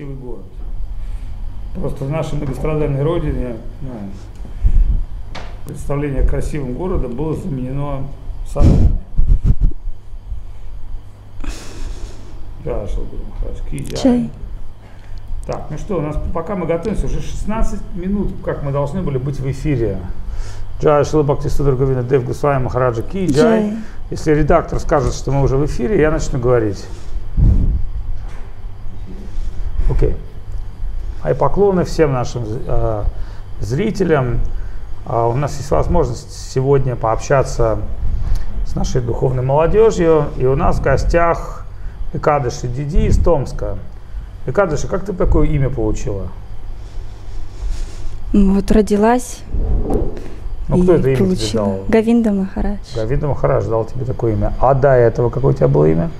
красивый город. Просто в нашей многострадальной родине ну, представление о красивом городе было заменено садами. Да, что Чай. Так, ну что, у нас пока мы готовимся, уже 16 минут, как мы должны были быть в эфире. Джай Шила Бхактисудр Говина Дев Гусвай Махараджа Ки Джай. Если редактор скажет, что мы уже в эфире, я начну говорить. Окей. Okay. А и поклоны всем нашим э, зрителям. А у нас есть возможность сегодня пообщаться с нашей духовной молодежью. И у нас в гостях Экадыши Диди из Томска. Экадыши, как ты такое имя получила? Вот родилась. Ну, кто это имя получила. тебе дал? Гавинда Махарадж. Гавинда Махарадж дал тебе такое имя. А до этого какое у тебя было имя?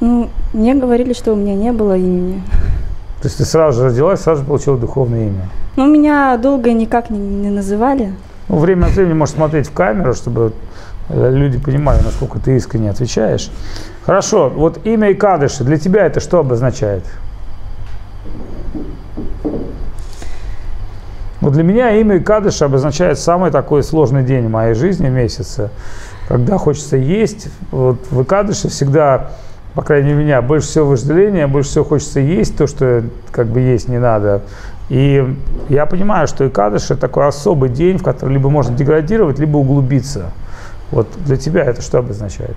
Ну, мне говорили, что у меня не было имени. То есть ты сразу же родилась, сразу же получила духовное имя? Ну, меня долго никак не, не называли. Ну, время от времени можешь смотреть в камеру, чтобы э, люди понимали, насколько ты искренне отвечаешь. Хорошо, вот имя Икадыши, для тебя это что обозначает? Ну, для меня имя Икадыша обозначает самый такой сложный день в моей жизни, месяца, когда хочется есть. Вот в Икадыше всегда по крайней мере, меня больше всего вожделения, больше всего хочется есть то, что как бы есть не надо. И я понимаю, что Икадыш – это такой особый день, в который либо можно деградировать, либо углубиться. Вот для тебя это что обозначает?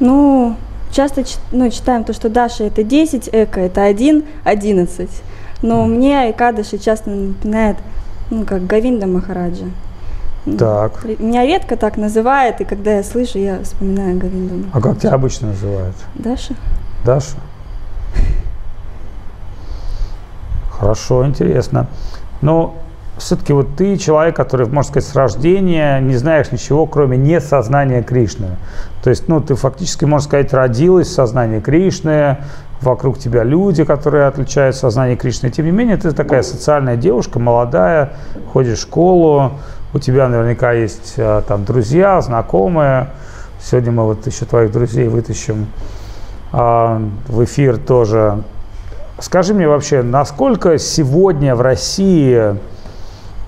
Ну, часто ну, читаем то, что Даша – это 10, Эко – это 1, 11. Но мне Икадыши часто напоминает, ну, как Гавинда Махараджа. Так. Меня редко так называют, и когда я слышу, я вспоминаю Говинду. А как тебя обычно называют? Даша. Даша? Хорошо, интересно. Но все-таки вот ты человек, который, можно сказать, с рождения не знаешь ничего, кроме несознания Кришны. То есть, ну, ты фактически, можно сказать, родилась в сознании Кришны, вокруг тебя люди, которые отличают сознание Кришны. Тем не менее, ты такая социальная девушка, молодая, ходишь в школу, у тебя наверняка есть а, там друзья, знакомые. Сегодня мы вот еще твоих друзей вытащим а, в эфир тоже. Скажи мне вообще, насколько сегодня в России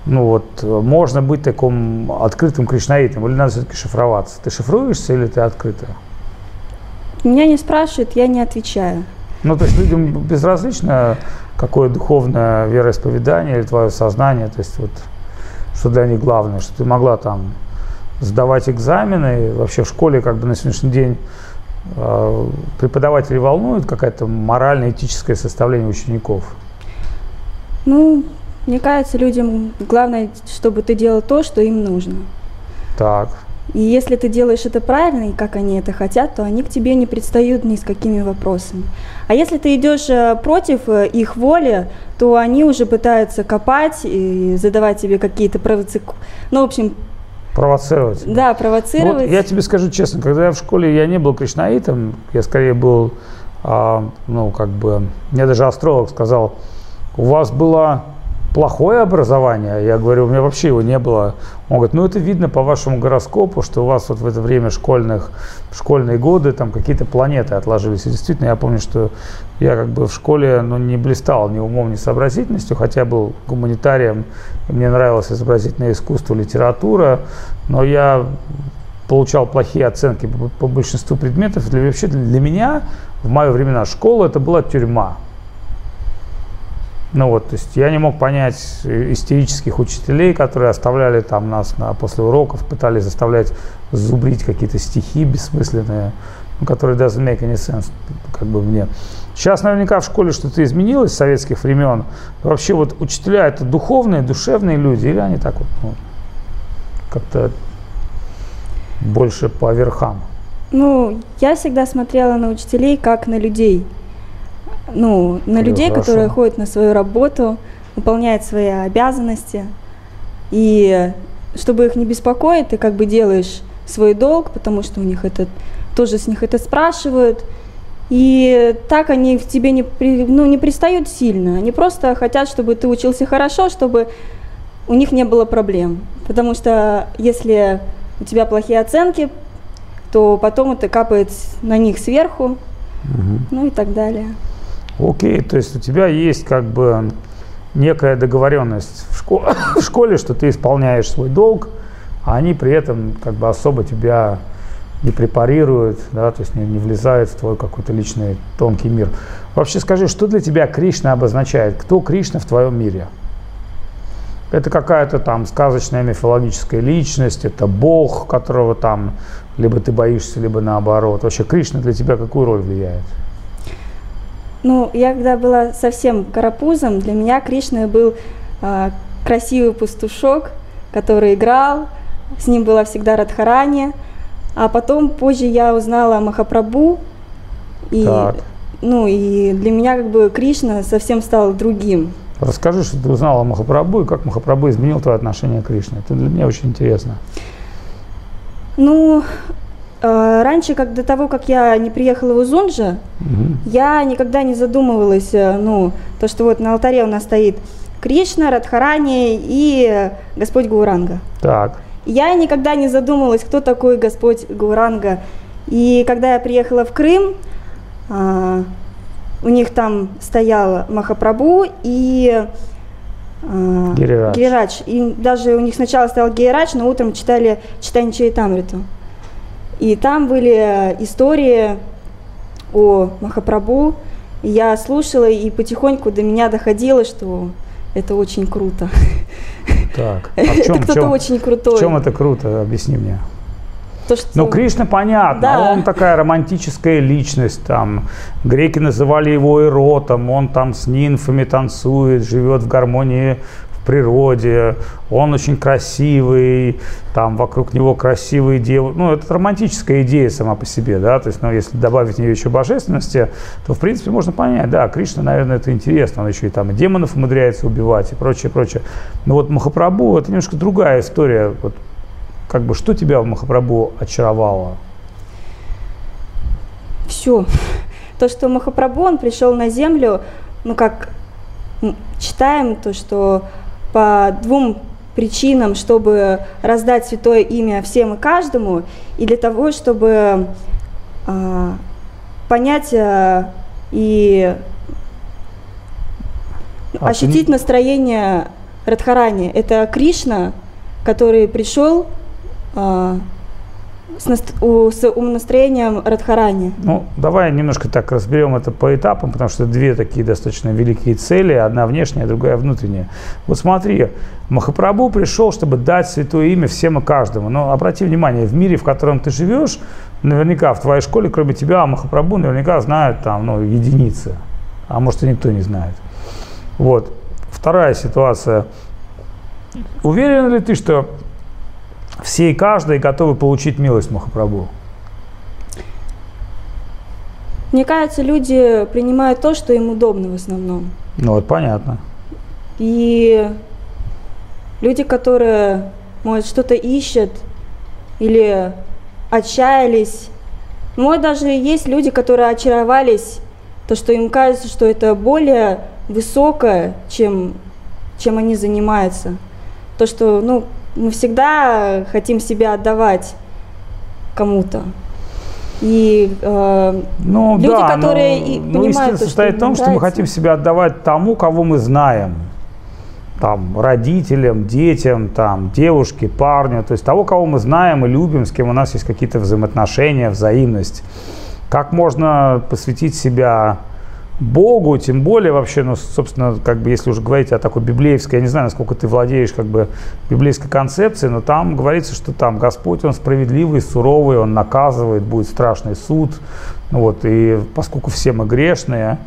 ну вот, можно быть таким открытым кришнаитом, или надо все-таки шифроваться? Ты шифруешься или ты открыта? Меня не спрашивают, я не отвечаю. Ну, то есть людям безразлично, какое духовное вероисповедание или твое сознание, то есть вот что для них главное, что ты могла там сдавать экзамены, вообще в школе как бы на сегодняшний день э, преподаватели волнуют какая-то морально-этическое составление учеников? Ну, мне кажется, людям главное, чтобы ты делал то, что им нужно. Так. И если ты делаешь это правильно, и как они это хотят, то они к тебе не предстают ни с какими вопросами. А если ты идешь э, против э, их воли, то они уже пытаются копать и задавать тебе какие-то провоци... Ну, в общем... Провоцировать. Да, провоцировать. Вот я тебе скажу честно, когда я в школе, я не был кришнаитом, я скорее был, а, ну, как бы, мне даже астролог сказал, у вас была плохое образование? Я говорю, у меня вообще его не было. Он говорит, ну это видно по вашему гороскопу, что у вас вот в это время школьных, школьные годы там какие-то планеты отложились. И действительно, я помню, что я как бы в школе ну, не блистал ни умом, ни сообразительностью, хотя был гуманитарием, мне нравилось изобразительное искусство, литература, но я получал плохие оценки по, по большинству предметов. Для, вообще для меня в мои времена школа это была тюрьма. Ну вот, то есть я не мог понять истерических учителей, которые оставляли там нас на, после уроков, пытались заставлять зубрить какие-то стихи бессмысленные, ну, которые doesn't make any sense, как бы мне. Сейчас наверняка в школе что-то изменилось с советских времен. Вообще вот учителя это духовные, душевные люди, или они так вот ну, как-то больше по верхам? Ну, я всегда смотрела на учителей как на людей – ну, на Хорошо. людей, которые ходят на свою работу, выполняют свои обязанности. И чтобы их не беспокоить, ты как бы делаешь свой долг, потому что у них это тоже с них это спрашивают. И так они в тебе не, ну, не пристают сильно. Они просто хотят, чтобы ты учился хорошо, чтобы у них не было проблем. Потому что если у тебя плохие оценки, то потом это капает на них сверху, угу. ну и так далее. Окей, то есть у тебя есть как бы некая договоренность в, школе, в школе, что ты исполняешь свой долг, а они при этом как бы особо тебя не препарируют, да, то есть не, не влезают в твой какой-то личный тонкий мир. Вообще скажи, что для тебя Кришна обозначает? Кто Кришна в твоем мире? Это какая-то там сказочная мифологическая личность, это Бог, которого там либо ты боишься, либо наоборот. Вообще Кришна для тебя какую роль влияет? Ну, я когда была совсем карапузом, для меня Кришна был э, красивый пастушок, который играл, с ним была всегда Радхарани, а потом позже я узнала о Махапрабху, и, так. ну, и для меня как бы Кришна совсем стал другим. Расскажи, что ты узнала о Махапрабху и как Махапрабху изменил твое отношение к Кришне. Это для меня очень интересно. Ну, раньше, как до того, как я не приехала в Узунжа, угу. я никогда не задумывалась, э, ну, то, что вот на алтаре у нас стоит Кришна, Радхарани и Господь Гауранга. Так. Я никогда не задумывалась, кто такой Господь Гауранга. И когда я приехала в Крым, а, у них там стоял Махапрабху и а. Гирирадж. И даже у них сначала стоял Гирирадж, но утром читали читание Чайтамриту. И там были истории о Махапрабху. И я слушала, и потихоньку до меня доходило, что это очень круто. Так, а в чем, это кто-то очень крутой. В чем это круто? Объясни мне. То, что... Ну, Кришна понятно, да. он такая романтическая личность, там, греки называли его эротом, он там с нимфами танцует, живет в гармонии природе, он очень красивый, там вокруг него красивые девушки. Ну, это романтическая идея сама по себе, да, то есть, ну, если добавить в нее еще божественности, то, в принципе, можно понять, да, Кришна, наверное, это интересно, он еще и там и демонов умудряется убивать и прочее, прочее. Но вот Махапрабху, это немножко другая история, вот, как бы, что тебя в Махапрабху очаровало? Все. То, что Махапрабху, он пришел на землю, ну, как читаем, то, что по двум причинам, чтобы раздать святое имя всем и каждому, и для того, чтобы э, понять э, и а, ощутить ты... настроение Радхарани. Это Кришна, который пришел э, с, у, с умонастроением Радхарани. Ну, давай немножко так разберем это по этапам, потому что две такие достаточно великие цели, одна внешняя, другая внутренняя. Вот смотри, Махапрабху пришел, чтобы дать святое имя всем и каждому. Но обрати внимание, в мире, в котором ты живешь, наверняка в твоей школе, кроме тебя, Махапрабху наверняка знают там, ну, единицы. А может и никто не знает. Вот. Вторая ситуация. Уверен ли ты, что все и каждый готовы получить милость Махапрабху? Мне кажется, люди принимают то, что им удобно в основном. Ну, вот понятно. И люди, которые, может, что-то ищут или отчаялись. Может, даже есть люди, которые очаровались, то, что им кажется, что это более высокое, чем, чем они занимаются. То, что, ну, мы всегда хотим себя отдавать кому-то. И э, ну, люди, да, которые но, и ну, понимают, истина то, состоит в том, что мы хотим себя отдавать тому, кого мы знаем. Там, родителям, детям, там, девушке, парню, то есть того, кого мы знаем и любим, с кем у нас есть какие-то взаимоотношения, взаимность. Как можно посвятить себя Богу, тем более вообще, ну, собственно, как бы, если уже говорить о такой библейской, я не знаю, насколько ты владеешь, как бы, библейской концепцией, но там говорится, что там Господь, Он справедливый, суровый, Он наказывает, будет страшный суд, ну, вот, и поскольку все мы грешные,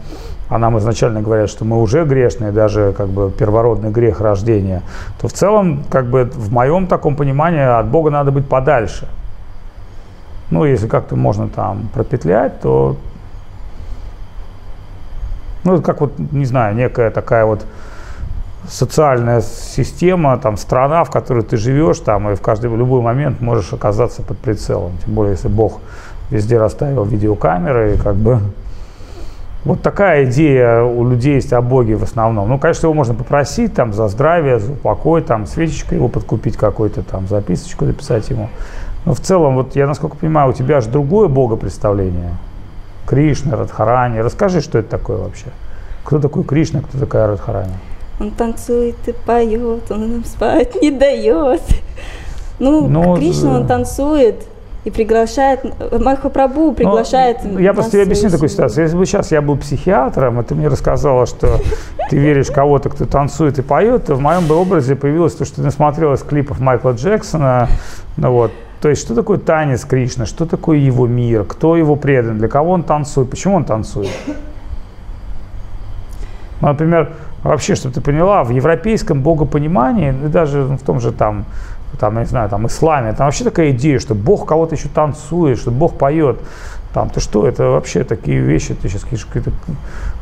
а нам изначально говорят, что мы уже грешные, даже как бы первородный грех рождения, то в целом, как бы в моем таком понимании, от Бога надо быть подальше. Ну, если как-то можно там пропетлять, то ну, как вот, не знаю, некая такая вот социальная система, там, страна, в которой ты живешь, там, и в каждый, в любой момент можешь оказаться под прицелом. Тем более, если Бог везде расставил видеокамеры, и как бы вот такая идея у людей есть о Боге в основном. Ну, конечно, его можно попросить там за здравие, за упокой, там свечечкой его подкупить какой-то, там записочку написать ему. Но в целом, вот я насколько понимаю, у тебя же другое богопредставление. Кришна, Радхарани. Расскажи, что это такое вообще. Кто такой Кришна, кто такая Радхарани? Он танцует и поет, он нам спать не дает. Ну, Но, ну, Кришна, он танцует, и приглашает, Махапрабху приглашает. Ну, я просто тебе объясню такую ситуацию. Если бы сейчас я был психиатром, и ты мне рассказала, что ты веришь кого-то, кто танцует и поет, то в моем бы образе появилось то, что ты насмотрелась клипов Майкла Джексона. Ну вот, то есть, что такое танец Кришна, что такое его мир, кто его предан, для кого он танцует, почему он танцует. Ну, например, вообще, чтобы ты поняла, в европейском богопонимании, и даже в том же там там, я не знаю, там, исламе, там вообще такая идея, что Бог кого-то еще танцует, что Бог поет. Там, ты что, это вообще такие вещи, ты сейчас какие-то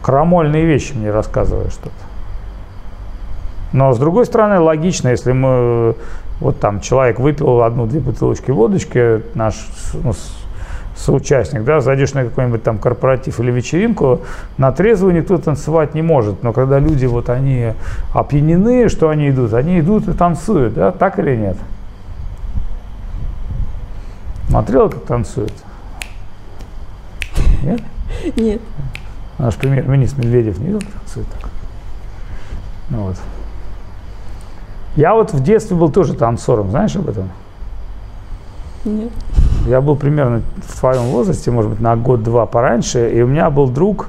крамольные вещи мне рассказываешь что-то. Но с другой стороны, логично, если мы, вот там человек выпил одну-две бутылочки водочки, наш ну, соучастник, да, зайдешь на какой-нибудь там корпоратив или вечеринку, на трезвую никто танцевать не может, но когда люди вот они опьянены, что они идут? Они идут и танцуют, да, так или нет? Смотрела, как танцуют? Нет? Нет. Наш премьер-министр Медведев не видел, как танцует так? Ну вот. Я вот в детстве был тоже танцором, знаешь об этом? Нет. Я был примерно в твоем возрасте, может быть, на год-два пораньше, и у меня был друг,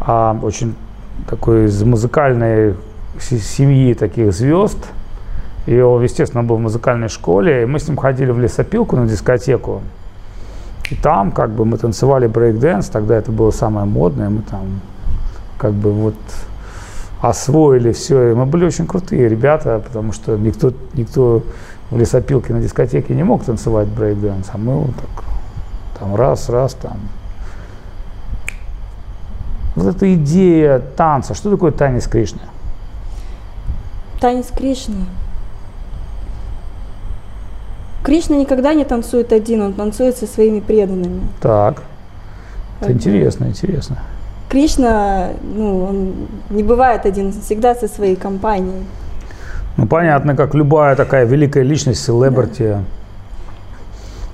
а, очень такой из музыкальной семьи таких звезд, и он, естественно, был в музыкальной школе, и мы с ним ходили в лесопилку на дискотеку, и там как бы мы танцевали брейк-дэнс, тогда это было самое модное, мы там как бы вот освоили все, и мы были очень крутые ребята, потому что никто, никто в лесопилке на дискотеке не мог танцевать брейк-дэнс, а мы вот так там раз, раз, там. Вот эта идея танца, что такое танец Кришны? Танец Кришны. Кришна никогда не танцует один, он танцует со своими преданными. Так. Это интересно, интересно. Кришна, ну, он не бывает один, всегда со своей компанией. Ну, понятно, как любая такая великая личность, селебрити, да.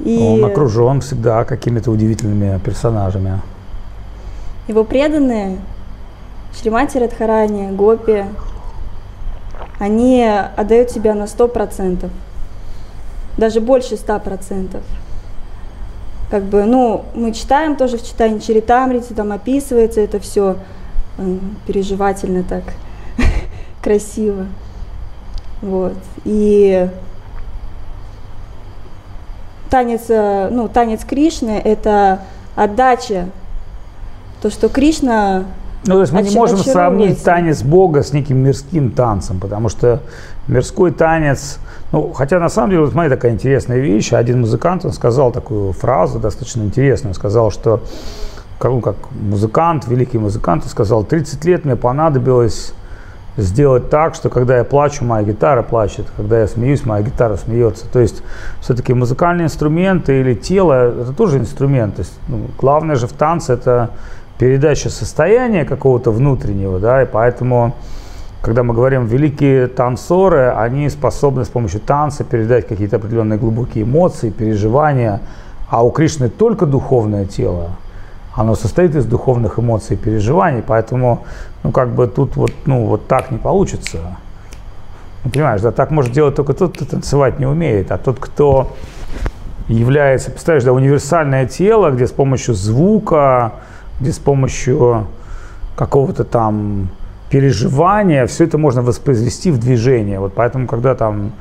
И... он окружен всегда какими-то удивительными персонажами. Его преданные, Шримати Радхарани, Гопи, они отдают себя на сто процентов, даже больше ста процентов. Как бы, ну, мы читаем тоже в читании Чаритамрити, там описывается это все переживательно так, красиво. Вот. И танец, э, ну, танец Кришны – это отдача, то, что Кришна ну, то есть мы не можем сравнить танец Бога с неким мирским танцем, потому что мирской танец, ну, хотя на самом деле, вот смотри, такая интересная вещь, один музыкант, он сказал такую фразу достаточно интересную, сказал, что как, ну, как музыкант, великий музыкант, он сказал, 30 лет мне понадобилось сделать так, что когда я плачу, моя гитара плачет, когда я смеюсь, моя гитара смеется. То есть все-таки музыкальные инструменты или тело – это тоже инструмент. То есть, ну, главное же в танце – это передача состояния какого-то внутреннего, да, и поэтому, когда мы говорим великие танцоры, они способны с помощью танца передать какие-то определенные глубокие эмоции, переживания, а у Кришны только духовное тело – оно состоит из духовных эмоций и переживаний, поэтому, ну, как бы тут вот, ну, вот так не получится. Ну, понимаешь, да, так может делать только тот, кто танцевать не умеет, а тот, кто является, представляешь, да, универсальное тело, где с помощью звука, где с помощью какого-то там переживания все это можно воспроизвести в движение. Вот поэтому, когда там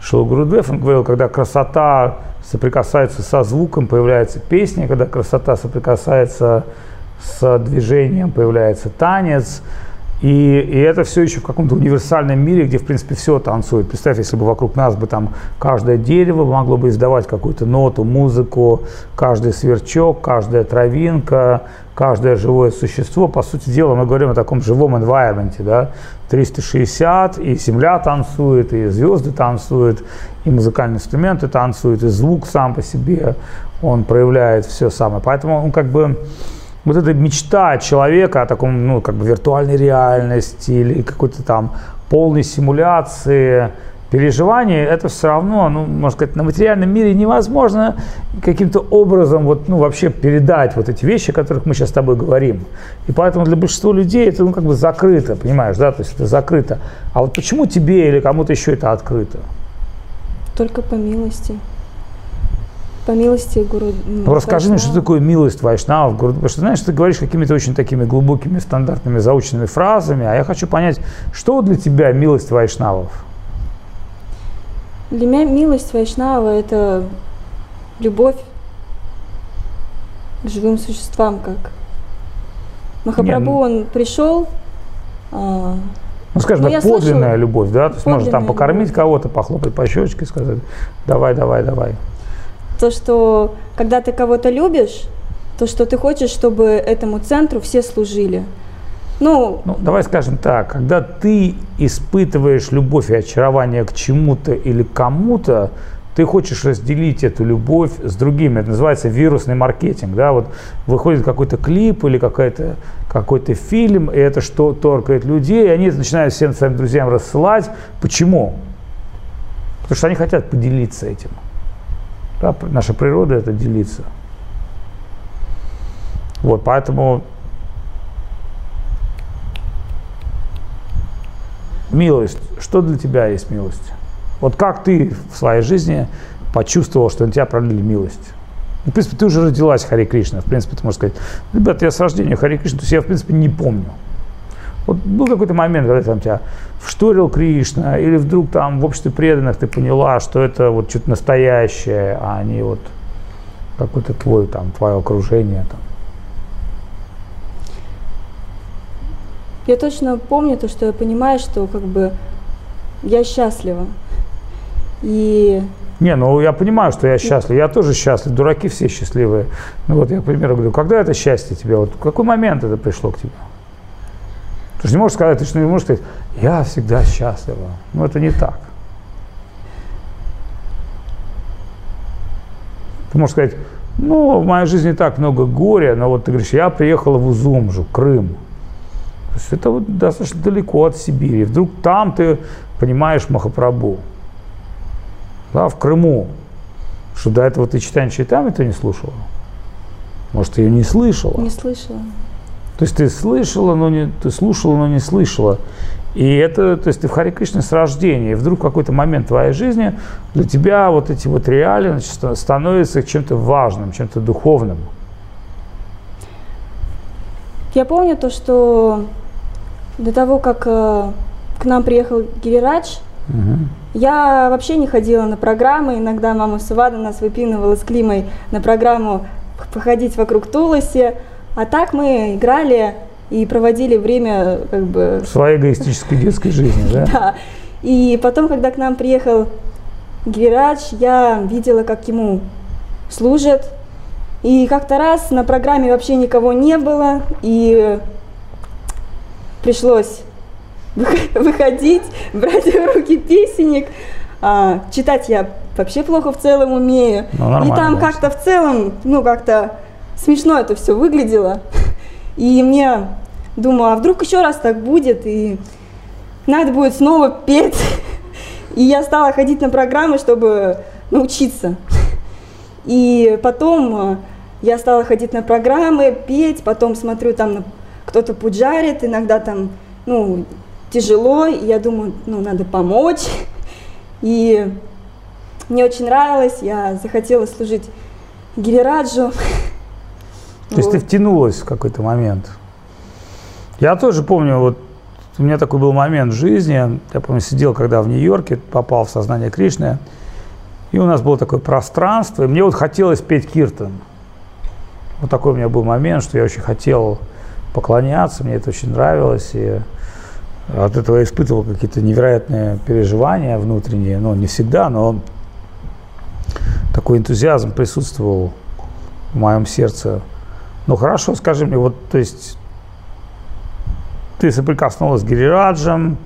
Шил Гурудев, он говорил, когда красота соприкасается со звуком, появляется песня, когда красота соприкасается с движением, появляется танец. И, и это все еще в каком-то универсальном мире, где, в принципе, все танцует. Представь, если бы вокруг нас бы там каждое дерево могло бы издавать какую-то ноту, музыку, каждый сверчок, каждая травинка, каждое живое существо. По сути дела, мы говорим о таком живом environment, да, 360, и земля танцует, и звезды танцуют, и музыкальные инструменты танцуют, и звук сам по себе, он проявляет все самое. Поэтому он как бы вот эта мечта человека о таком, ну, как бы виртуальной реальности или какой-то там полной симуляции переживания, это все равно, ну, можно сказать, на материальном мире невозможно каким-то образом вот, ну, вообще передать вот эти вещи, о которых мы сейчас с тобой говорим. И поэтому для большинства людей это, ну, как бы закрыто, понимаешь, да, то есть это закрыто. А вот почему тебе или кому-то еще это открыто? Только по милости. По милости Гуру. Ну, расскажи мне, что такое милость Вайшнавов, Гуру, потому что, знаешь, ты говоришь какими-то очень такими глубокими, стандартными, заученными фразами, а я хочу понять, что для тебя милость Вайшнавов? Для меня милость Вайшнава – это любовь к живым существам, как Махапрабху, ну он пришел, а, ну, скажем ну, так, подлинная слышала, любовь, да? То есть можно там покормить кого-то, похлопать по щечке, сказать, давай, давай, давай. То, что когда ты кого-то любишь, то, что ты хочешь, чтобы этому центру все служили. Ну, ну, давай скажем так, когда ты испытываешь любовь и очарование к чему-то или кому-то, ты хочешь разделить эту любовь с другими. Это называется вирусный маркетинг. Да? Вот выходит какой-то клип или какой-то какой-то фильм, и это что торкает людей, и они начинают всем своим друзьям рассылать. Почему? Потому что они хотят поделиться этим. Да? Наша природа это делиться. Вот, поэтому Милость. Что для тебя есть милость? Вот как ты в своей жизни почувствовал, что на тебя пролили милость? Ну, в принципе, ты уже родилась Хари Кришна. В принципе, ты можешь сказать, ребят, я с рождения Хари Кришна, то есть я, в принципе, не помню. Вот был какой-то момент, когда там тебя вшторил Кришна, или вдруг там в обществе преданных ты поняла, что это вот что-то настоящее, а не вот какое-то твое там, твое окружение там. Я точно помню то, что я понимаю, что как бы я счастлива. И не, ну я понимаю, что я счастлив. Я тоже счастлив. Дураки все счастливые. Ну вот я, к примеру, говорю, когда это счастье тебе? Вот в какой момент это пришло к тебе? Ты же не можешь сказать, ты же не можешь сказать, я всегда счастлива. Ну это не так. Ты можешь сказать, ну, в моей жизни так много горя, но вот ты говоришь, я приехала в Узумжу, Крым. То есть это вот достаточно далеко от Сибири. Вдруг там ты понимаешь Махапрабху. Да, в Крыму. Что до этого ты читание читами ты не слушала? Может, ты ее не слышала? Не слышала. То есть ты слышала, но не, ты слушала, но не слышала. И это, то есть ты в Харе Кришне с рождения, и вдруг в какой-то момент твоей жизни для тебя вот эти вот реалии значит, становятся чем-то важным, чем-то духовным. Я помню то, что до того, как э, к нам приехал Гирирадж, угу. я вообще не ходила на программы. Иногда мама Сувада нас выпинывала с Климой на программу походить вокруг Туласи. А так мы играли и проводили время как бы... В своей эгоистической детской жизни, да? Да. И потом, когда к нам приехал Гирирадж, я видела, как ему служат. И как-то раз на программе вообще никого не было, и пришлось выходить, брать в руки песенник. А, читать я вообще плохо в целом умею. Ну, и там как-то в целом, ну как-то смешно это все выглядело. И мне думаю, а вдруг еще раз так будет, и надо будет снова петь. И я стала ходить на программы, чтобы научиться. И потом э, я стала ходить на программы, петь, потом смотрю там кто-то пуджарит, иногда там, ну, тяжело, и я думаю, ну, надо помочь. И мне очень нравилось, я захотела служить Гирираджу. То есть ты втянулась в какой-то момент? Я тоже помню, вот у меня такой был момент в жизни, я помню, сидел когда в Нью-Йорке, попал в сознание Кришны, и у нас было такое пространство, и мне вот хотелось петь киртан. Вот такой у меня был момент, что я очень хотел поклоняться, мне это очень нравилось, и от этого я испытывал какие-то невероятные переживания внутренние, но не всегда, но такой энтузиазм присутствовал в моем сердце. Ну хорошо, скажи мне, вот, то есть ты соприкоснулась с Гирираджем,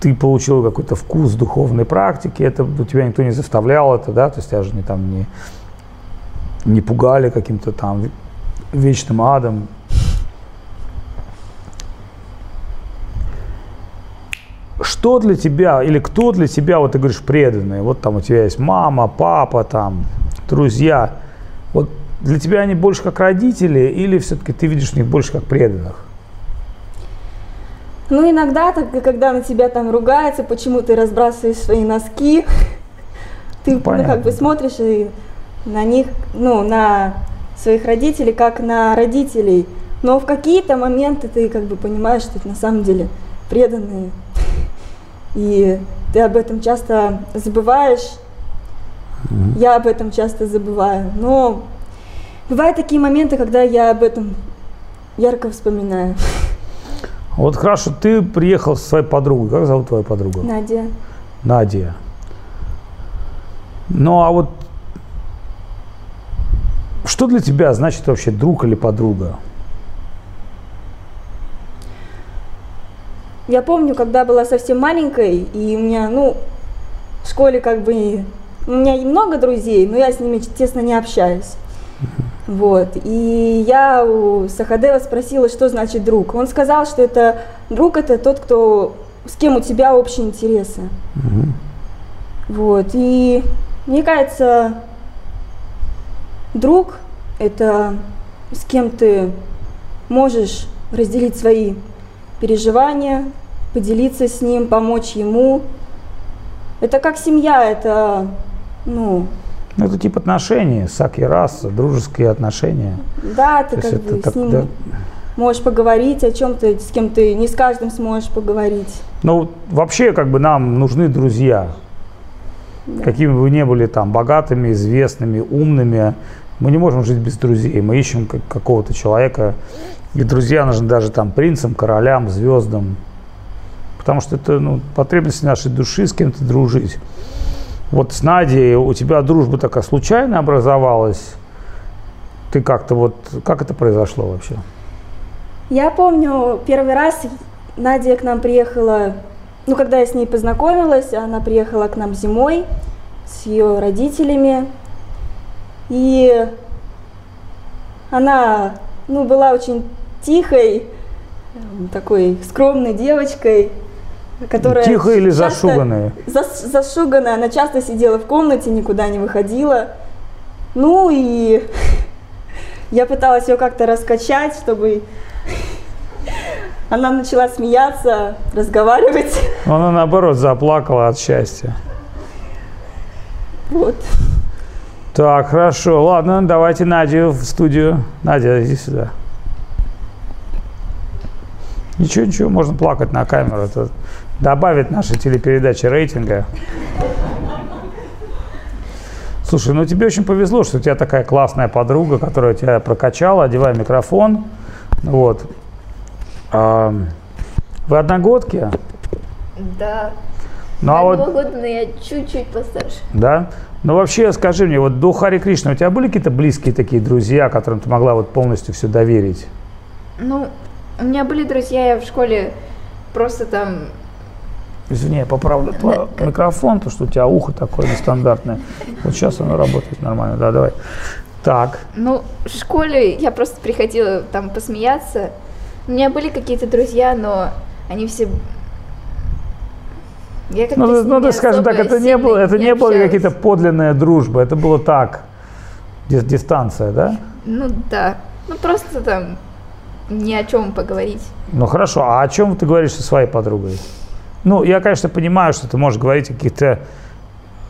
ты получил какой-то вкус духовной практики, это у тебя никто не заставлял это, да, то есть тебя же не там не, не пугали каким-то там вечным адом, что для тебя или кто для тебя, вот ты говоришь, преданные? Вот там у тебя есть мама, папа, там, друзья. Для тебя они больше как родители или все-таки ты видишь в них больше как преданных? Ну, иногда, так, когда на тебя там ругается, почему ты разбрасываешь свои носки, ты ну, как бы смотришь и на них, ну, на своих родителей, как на родителей. Но в какие-то моменты ты как бы понимаешь, что это на самом деле преданные. И ты об этом часто забываешь. Mm-hmm. Я об этом часто забываю. Но бывают такие моменты, когда я об этом ярко вспоминаю. Вот хорошо, ты приехал со своей подругой. Как зовут твою подругу? Надя. Надя. Ну а вот что для тебя значит вообще друг или подруга? Я помню, когда была совсем маленькой, и у меня, ну, в школе как бы, у меня и много друзей, но я с ними, честно, не общаюсь. Вот. И я у Сахадева спросила, что значит друг. Он сказал, что это друг это тот, кто с кем у тебя общие интересы. Угу. Вот. И мне кажется, друг это с кем ты можешь разделить свои переживания, поделиться с ним, помочь ему. Это как семья, это, ну, ну, это тип отношений, саки рас, дружеские отношения. Да, ты То как бы с ним да. можешь поговорить о чем-то, с кем ты не с каждым сможешь поговорить. Ну, вообще, как бы нам нужны друзья. Да. Какими бы вы ни были там богатыми, известными, умными, мы не можем жить без друзей. Мы ищем как, какого-то человека, и друзья нужны даже там принцам, королям, звездам. Потому что это ну, потребность нашей души с кем-то дружить. Вот с Надей у тебя дружба такая случайно образовалась? Ты как-то вот, как это произошло вообще? Я помню, первый раз Надя к нам приехала, ну, когда я с ней познакомилась, она приехала к нам зимой с ее родителями. И она, ну, была очень тихой, такой скромной девочкой которая Тихо или зашуганная? Зас, зашуганная, она часто сидела в комнате, никуда не выходила. Ну и я пыталась ее как-то раскачать, чтобы она начала смеяться, разговаривать. Она наоборот заплакала от счастья. Вот. Так, хорошо. Ладно, давайте Надю в студию. Надя, иди сюда. Ничего, ничего, можно плакать на камеру. Это добавит нашей телепередаче рейтинга. Слушай, ну тебе очень повезло, что у тебя такая классная подруга, которая тебя прокачала, одевай микрофон. Вот. А, вы одногодки? Да. Ну, а вот... года, но я чуть-чуть постарше. Да? Ну вообще, скажи мне, вот до Хари Кришны у тебя были какие-то близкие такие друзья, которым ты могла вот полностью все доверить? Ну, у меня были друзья, я в школе просто там Извини, я поправлю твой микрофон, потому что у тебя ухо такое нестандартное. Вот сейчас оно работает нормально. Да, давай. Так. Ну, в школе я просто приходила там посмеяться. У меня были какие-то друзья, но они все я ну, ну, ну скажем так, это не было, это не, не было какие-то подлинная дружба, это было так, дистанция, да? Ну да, ну просто там ни о чем поговорить. Ну хорошо, а о чем ты говоришь со своей подругой? Ну, я, конечно, понимаю, что ты можешь говорить о каких-то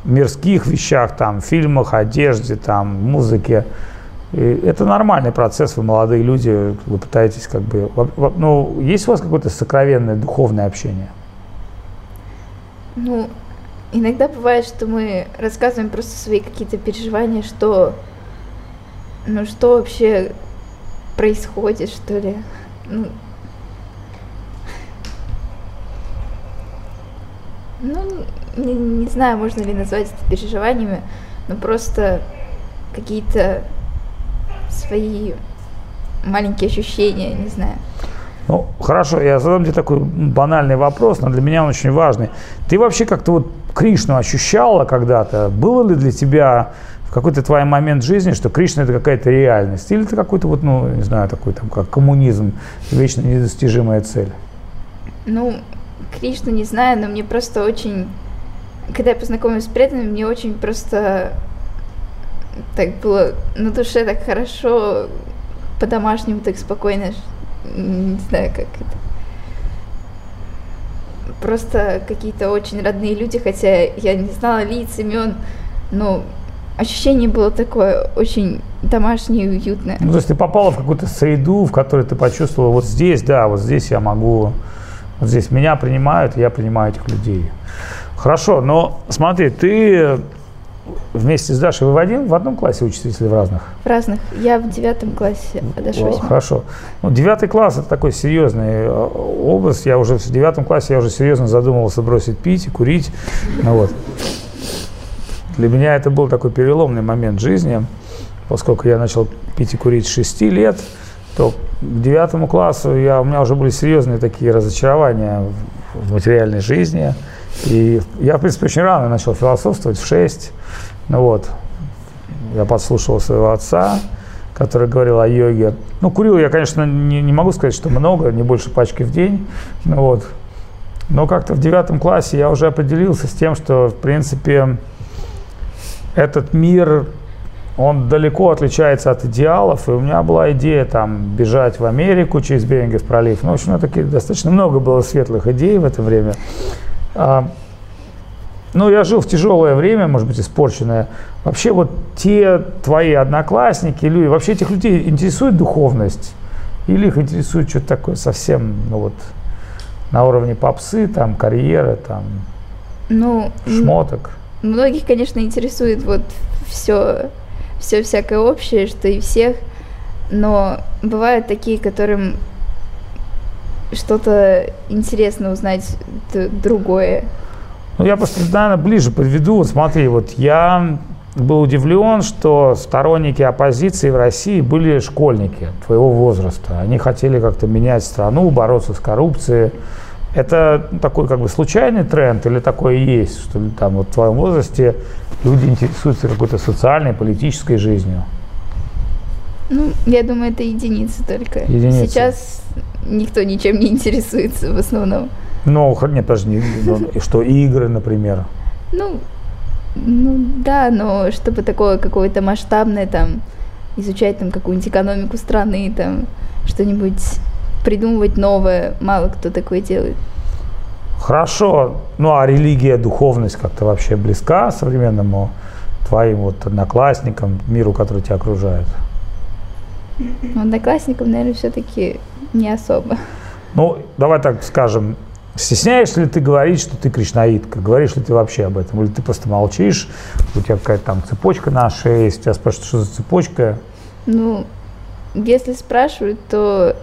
мирских вещах, там, фильмах, одежде, там, музыке. И это нормальный процесс, вы молодые люди, вы пытаетесь как бы... Ну, есть у вас какое-то сокровенное духовное общение? Ну, иногда бывает, что мы рассказываем просто свои какие-то переживания, что... Ну, что вообще происходит, что ли. Ну, Ну, не, не знаю, можно ли назвать это переживаниями, но просто какие-то свои маленькие ощущения, не знаю. Ну, хорошо, я задам тебе такой банальный вопрос, но для меня он очень важный. Ты вообще как-то вот Кришну ощущала когда-то? Было ли для тебя в какой-то твой момент жизни, что Кришна это какая-то реальность? Или это какой-то вот, ну, не знаю, такой там, как коммунизм, вечно недостижимая цель? Ну, Кришну не знаю, но мне просто очень... Когда я познакомилась с преданными, мне очень просто так было на душе так хорошо, по-домашнему так спокойно, не знаю, как это. Просто какие-то очень родные люди, хотя я не знала лиц, имен, но ощущение было такое очень домашнее и уютное. Ну, то есть ты попала в какую-то среду, в которой ты почувствовала, вот здесь, да, вот здесь я могу, вот здесь меня принимают, я принимаю этих людей. Хорошо, но смотри, ты вместе с Дашей вы в, один, в одном классе учитесь или в разных? В разных. Я в девятом классе, а Даша в Хорошо. Ну, девятый класс – это такой серьезный э, область. Я уже в девятом классе я уже серьезно задумывался бросить пить и курить. Ну, вот. Для меня это был такой переломный момент жизни, поскольку я начал пить и курить с 6 лет, то к девятому классу я, у меня уже были серьезные такие разочарования в материальной жизни. И я, в принципе, очень рано начал философствовать, в 6. Ну вот, я подслушал своего отца, который говорил о йоге. Ну, курил я, конечно, не, не могу сказать, что много, не больше пачки в день. Ну вот. Но как-то в девятом классе я уже определился с тем, что, в принципе, этот мир, он далеко отличается от идеалов, и у меня была идея там бежать в Америку через Берингов пролив. Ну, в общем, такие, достаточно много было светлых идей в это время. А, ну, я жил в тяжелое время, может быть, испорченное. Вообще, вот те твои одноклассники, люди, вообще этих людей интересует духовность? Или их интересует что-то такое совсем, ну вот, на уровне попсы, там, карьеры, там, ну, шмоток? Многих, конечно, интересует вот все, все всякое общее, что и всех, но бывают такие, которым что-то интересно узнать другое. Ну, я просто, наверное, ближе подведу. Вот смотри, вот я был удивлен, что сторонники оппозиции в России были школьники твоего возраста. Они хотели как-то менять страну, бороться с коррупцией. Это такой как бы случайный тренд или такое есть, что там вот в твоем возрасте люди интересуются какой-то социальной, политической жизнью? Ну, я думаю, это единицы только. Единицы. Сейчас никто ничем не интересуется в основном. Ну, нет, даже не, ну, что игры, например. Ну, ну да, но чтобы такое какое-то масштабное там изучать там какую-нибудь экономику страны, там что-нибудь придумывать новое, мало кто такое делает. Хорошо. Ну а религия, духовность как-то вообще близка современному твоим вот одноклассникам, миру, который тебя окружает? Ну, одноклассникам, наверное, все-таки не особо. Ну, давай так скажем, стесняешься ли ты говорить, что ты кришнаитка? Говоришь ли ты вообще об этом? Или ты просто молчишь, у тебя какая-то там цепочка на шее, если тебя спрашивают, что за цепочка? Ну, если спрашивают, то,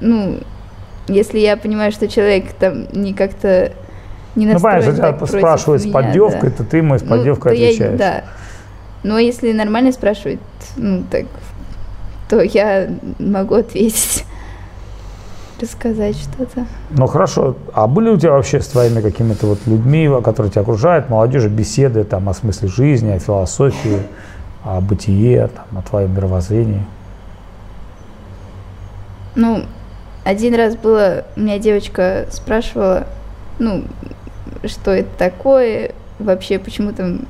ну, если я понимаю, что человек там не как-то не настроен Ну, понятно, тебя спрашивают с поддевкой, да. то ты ему с поддевкой ну, отвечаешь. Я, да. Но если нормально спрашивают, ну, так, то я могу ответить рассказать что-то. Ну хорошо. А были у тебя вообще с твоими какими-то вот людьми, которые тебя окружают, молодежи, беседы там о смысле жизни, о философии, о бытие, там, о твоем мировоззрении? Ну, один раз было, у меня девочка спрашивала, ну, что это такое, вообще почему там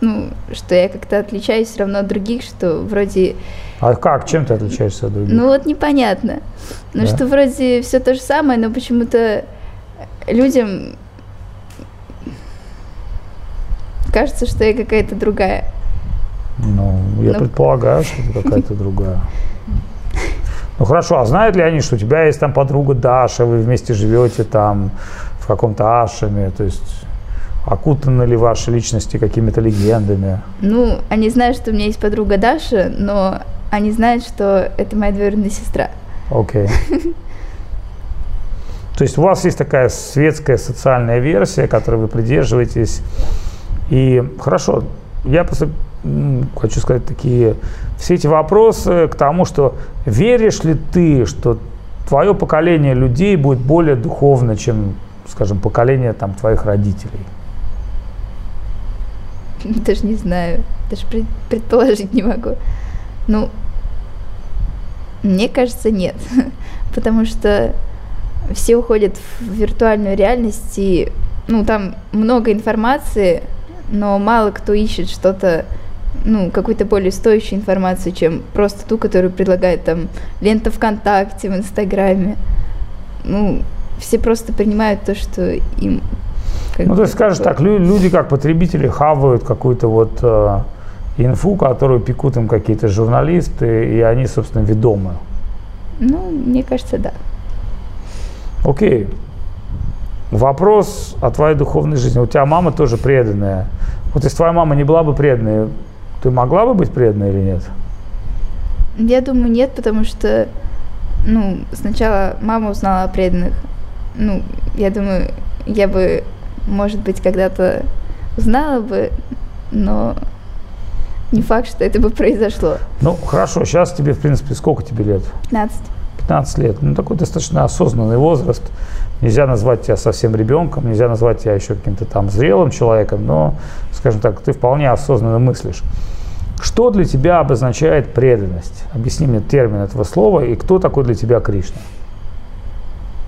ну, что я как-то отличаюсь все равно от других, что вроде... А как? Чем ты отличаешься от других? Ну вот непонятно. Ну да? что вроде все то же самое, но почему-то людям кажется, что я какая-то другая. Ну, я ну... предполагаю, что ты какая-то другая. Ну хорошо, а знают ли они, что у тебя есть там подруга Даша, вы вместе живете там в каком-то ашаме, то есть Окутаны ли ваши личности какими-то легендами? Ну, они знают, что у меня есть подруга Даша, но они знают, что это моя двоюродная сестра. Окей. Okay. То есть у вас есть такая светская социальная версия, которой вы придерживаетесь. И хорошо, я просто хочу сказать такие, все эти вопросы к тому, что веришь ли ты, что твое поколение людей будет более духовно, чем, скажем, поколение там, твоих родителей? Даже не знаю, даже предположить не могу. Ну, мне кажется, нет. Потому что все уходят в виртуальную реальность, и ну, там много информации, но мало кто ищет что-то, ну, какую-то более стоящую информацию, чем просто ту, которую предлагает там лента ВКонтакте, в Инстаграме. Ну, все просто принимают то, что им... Ну, то есть, скажешь так, люди как потребители хавают какую-то вот э, инфу, которую пекут им какие-то журналисты, и они, собственно, ведомы. Ну, мне кажется, да. Окей. Вопрос о твоей духовной жизни. У тебя мама тоже преданная. Вот если твоя мама не была бы преданной, ты могла бы быть преданной или нет? Я думаю, нет, потому что, ну, сначала мама узнала о преданных. Ну, я думаю, я бы, может быть, когда-то узнала бы, но не факт, что это бы произошло. Ну, хорошо, сейчас тебе, в принципе, сколько тебе лет? 15. 15 лет. Ну, такой достаточно осознанный возраст. Нельзя назвать тебя совсем ребенком, нельзя назвать тебя еще каким-то там зрелым человеком, но, скажем так, ты вполне осознанно мыслишь. Что для тебя обозначает преданность? Объясни мне термин этого слова и кто такой для тебя Кришна?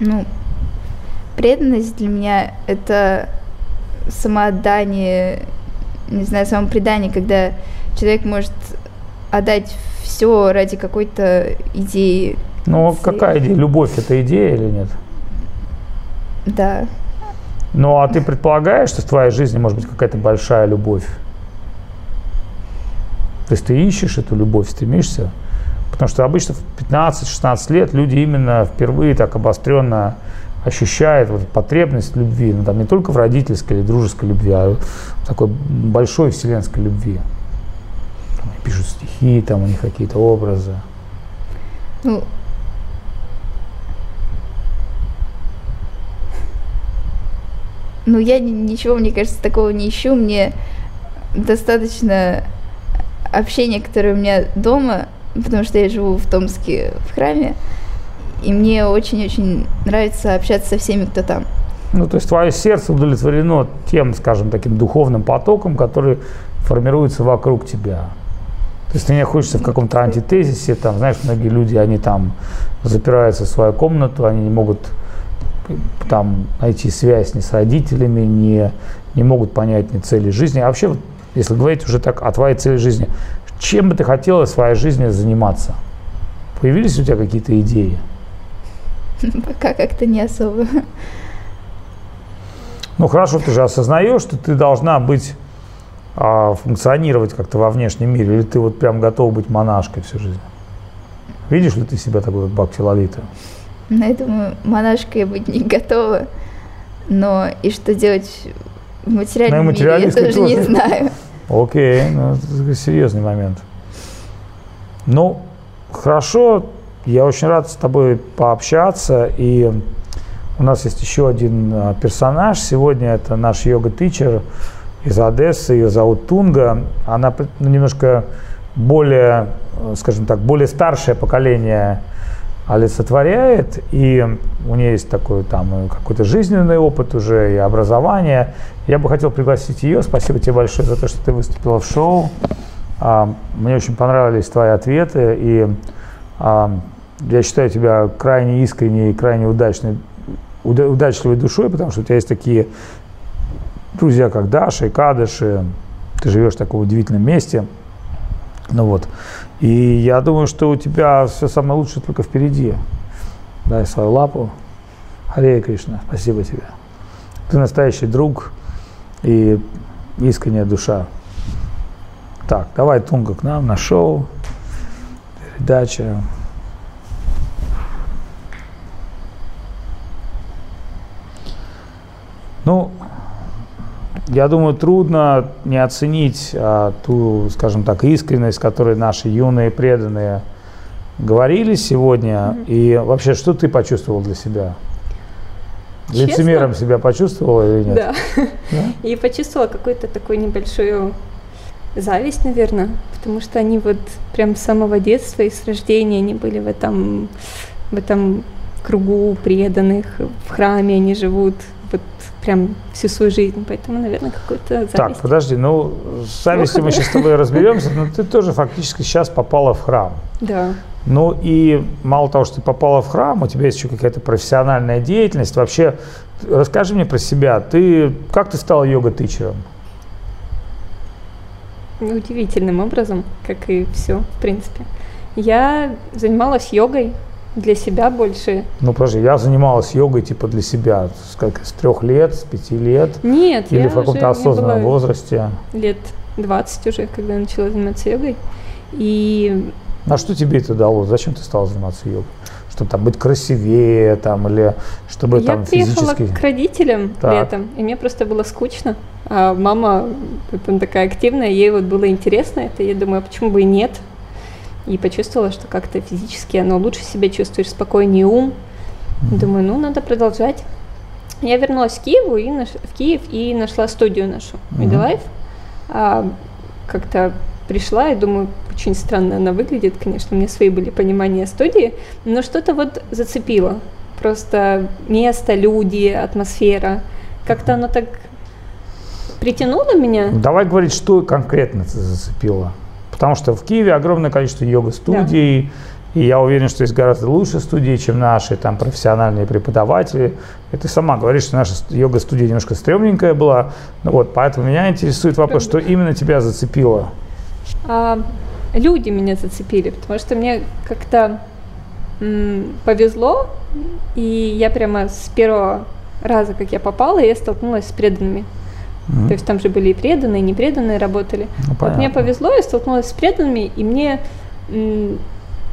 Ну, преданность для меня это самоотдание, не знаю, самопредание, когда человек может отдать все ради какой-то идеи. Ну, какая идея? Любовь это идея или нет? Да. Ну, а ты предполагаешь, что в твоей жизни может быть какая-то большая любовь? То есть ты ищешь эту любовь, стремишься? Потому что обычно в 15-16 лет люди именно впервые так обостренно ощущают вот потребность любви, ну, там, не только в родительской или дружеской любви, а в такой большой вселенской любви. Там, они пишут стихи, там у них какие-то образы. Ну, ну, я ничего, мне кажется, такого не ищу. Мне достаточно общения, которое у меня дома, потому что я живу в Томске в храме, и мне очень-очень нравится общаться со всеми, кто там. Ну, то есть твое сердце удовлетворено тем, скажем, таким духовным потоком, который формируется вокруг тебя. То есть ты не находишься в каком-то антитезисе, там, знаешь, многие люди, они там запираются в свою комнату, они не могут там найти связь ни с родителями, не, не могут понять ни цели жизни. А вообще, если говорить уже так о твоей цели жизни, чем бы ты хотела в своей жизни заниматься? Появились у тебя какие-то идеи? Пока как-то не особо. Ну хорошо, ты же осознаешь, что ты должна быть а, функционировать как-то во внешнем мире, или ты вот прям готова быть монашкой всю жизнь? Видишь ли ты себя такой, как Бхакти Лалита? Ну, я думаю, монашкой я быть не готова. Но и что делать в материальном ну, мире, я тоже, тоже не знаю. Окей, ну это серьезный момент. Ну, хорошо, я очень рад с тобой пообщаться. И у нас есть еще один а, персонаж. Сегодня это наш йога-тичер из Одессы. Ее зовут Тунга. Она ну, немножко более, скажем так, более старшее поколение олицетворяет, и у нее есть такой там какой-то жизненный опыт уже и образование. Я бы хотел пригласить ее. Спасибо тебе большое за то, что ты выступила в шоу. А, мне очень понравились твои ответы, и а, я считаю тебя крайне искренней и крайне удачной, удачливой душой, потому что у тебя есть такие друзья, как Даша и Кадыши. Ты живешь в таком удивительном месте. Ну вот. И я думаю, что у тебя все самое лучшее только впереди. Дай свою лапу. Харе Кришна, спасибо тебе. Ты настоящий друг и искренняя душа. Так, давай Тунга к нам на шоу. Передача. Ну, я думаю, трудно не оценить а, ту, скажем так, искренность, которой наши юные преданные говорили сегодня. Mm-hmm. И вообще, что ты почувствовал для себя? Честно? Лицемером себя почувствовала или нет? Да. да? И почувствовала какую-то такую небольшую зависть, наверное, потому что они вот прям с самого детства и с рождения они были в этом, в этом кругу преданных, в храме они живут, прям всю свою жизнь, поэтому, наверное, какой-то зависть. Так, подожди, ну, с завистью мы сейчас с тобой разберемся, но ты тоже фактически сейчас попала в храм. Да. Ну и мало того, что ты попала в храм, у тебя есть еще какая-то профессиональная деятельность. Вообще, расскажи мне про себя. Ты как ты стала йога-тычером? Удивительным образом, как и все, в принципе. Я занималась йогой для себя больше. Ну, подожди, я занималась йогой типа для себя, как с трех лет, с пяти лет? Нет, Или в каком-то осознанном возрасте? Лет 20 уже, когда я начала заниматься йогой. И... А что тебе это дало? Зачем ты стала заниматься йогой? Чтобы там быть красивее, там, или чтобы я там физически... Я приехала к родителям так. летом, и мне просто было скучно. А мама, там такая активная, ей вот было интересно это, я думаю, а почему бы и нет? И почувствовала, что как-то физически оно лучше себя чувствуешь, спокойнее ум. Думаю, ну, надо продолжать. Я вернулась в Киеву и наш, в Киев и нашла студию нашу Midlife. А, как-то пришла и думаю, очень странно она выглядит, конечно, у меня свои были понимания студии, но что-то вот зацепило. Просто место, люди, атмосфера. Как-то оно так притянуло меня. Давай говорить, что конкретно ты зацепило. Потому что в Киеве огромное количество йога-студий, да. и я уверен, что есть гораздо лучше студии, чем наши, там профессиональные преподаватели. И ты сама говоришь, что наша йога-студия немножко стрёмненькая была. Ну вот, поэтому меня интересует вопрос, что именно тебя зацепило? А, люди меня зацепили, потому что мне как-то м, повезло, и я прямо с первого раза, как я попала, я столкнулась с преданными. Mm-hmm. То есть там же были и преданные, и непреданные работали. Ну, вот мне повезло, я столкнулась с преданными, и мне м-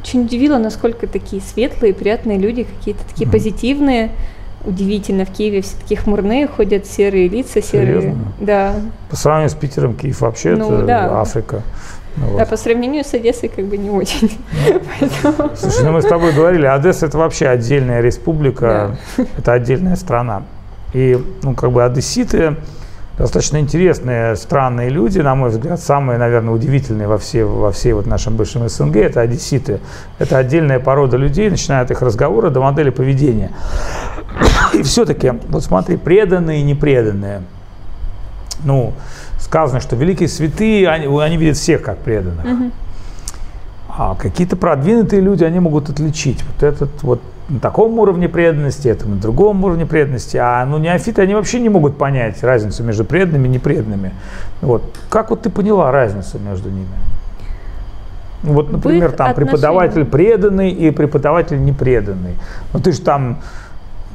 очень удивило, насколько такие светлые, приятные люди, какие-то такие mm-hmm. позитивные. Удивительно, в Киеве все такие хмурные, ходят серые лица, серые. Серьезно? Да. По сравнению с Питером, Киев вообще ну, это да. Африка. Ну, вот. А по сравнению с Одессой как бы не очень. Слушай, ну мы с тобой говорили, Одесса это вообще отдельная республика, да. это отдельная страна. И, ну, как бы одесситы, достаточно интересные, странные люди, на мой взгляд, самые, наверное, удивительные во всей, во всей вот нашем бывшем СНГ, это одесситы. Это отдельная порода людей, начиная от их разговора до модели поведения. И все-таки, вот смотри, преданные и непреданные. Ну, сказано, что великие святые, они, они видят всех как преданных. А какие-то продвинутые люди, они могут отличить вот этот вот на таком уровне преданности, это на другом уровне преданности. А ну, неофиты, они вообще не могут понять разницу между преданными и непреданными. Вот. Как вот ты поняла разницу между ними? Ну, вот, например, там отношения. преподаватель преданный и преподаватель непреданный. Ну, ты же там,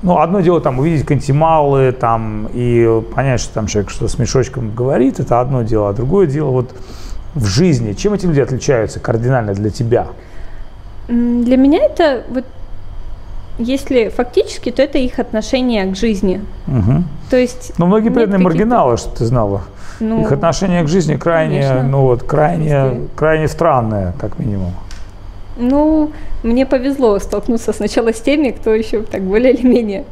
ну, одно дело там увидеть кантималы там и понять, что там человек что с мешочком говорит, это одно дело, а другое дело вот в жизни. Чем эти люди отличаются кардинально для тебя? Для меня это вот если фактически, то это их отношение к жизни. Угу. То есть. Но многие преданные маргиналы, что ты знала. Ну, их отношение к жизни крайне, конечно. ну вот, крайне, крайне странное, как минимум. Ну, мне повезло столкнуться сначала с теми, кто еще так более или менее.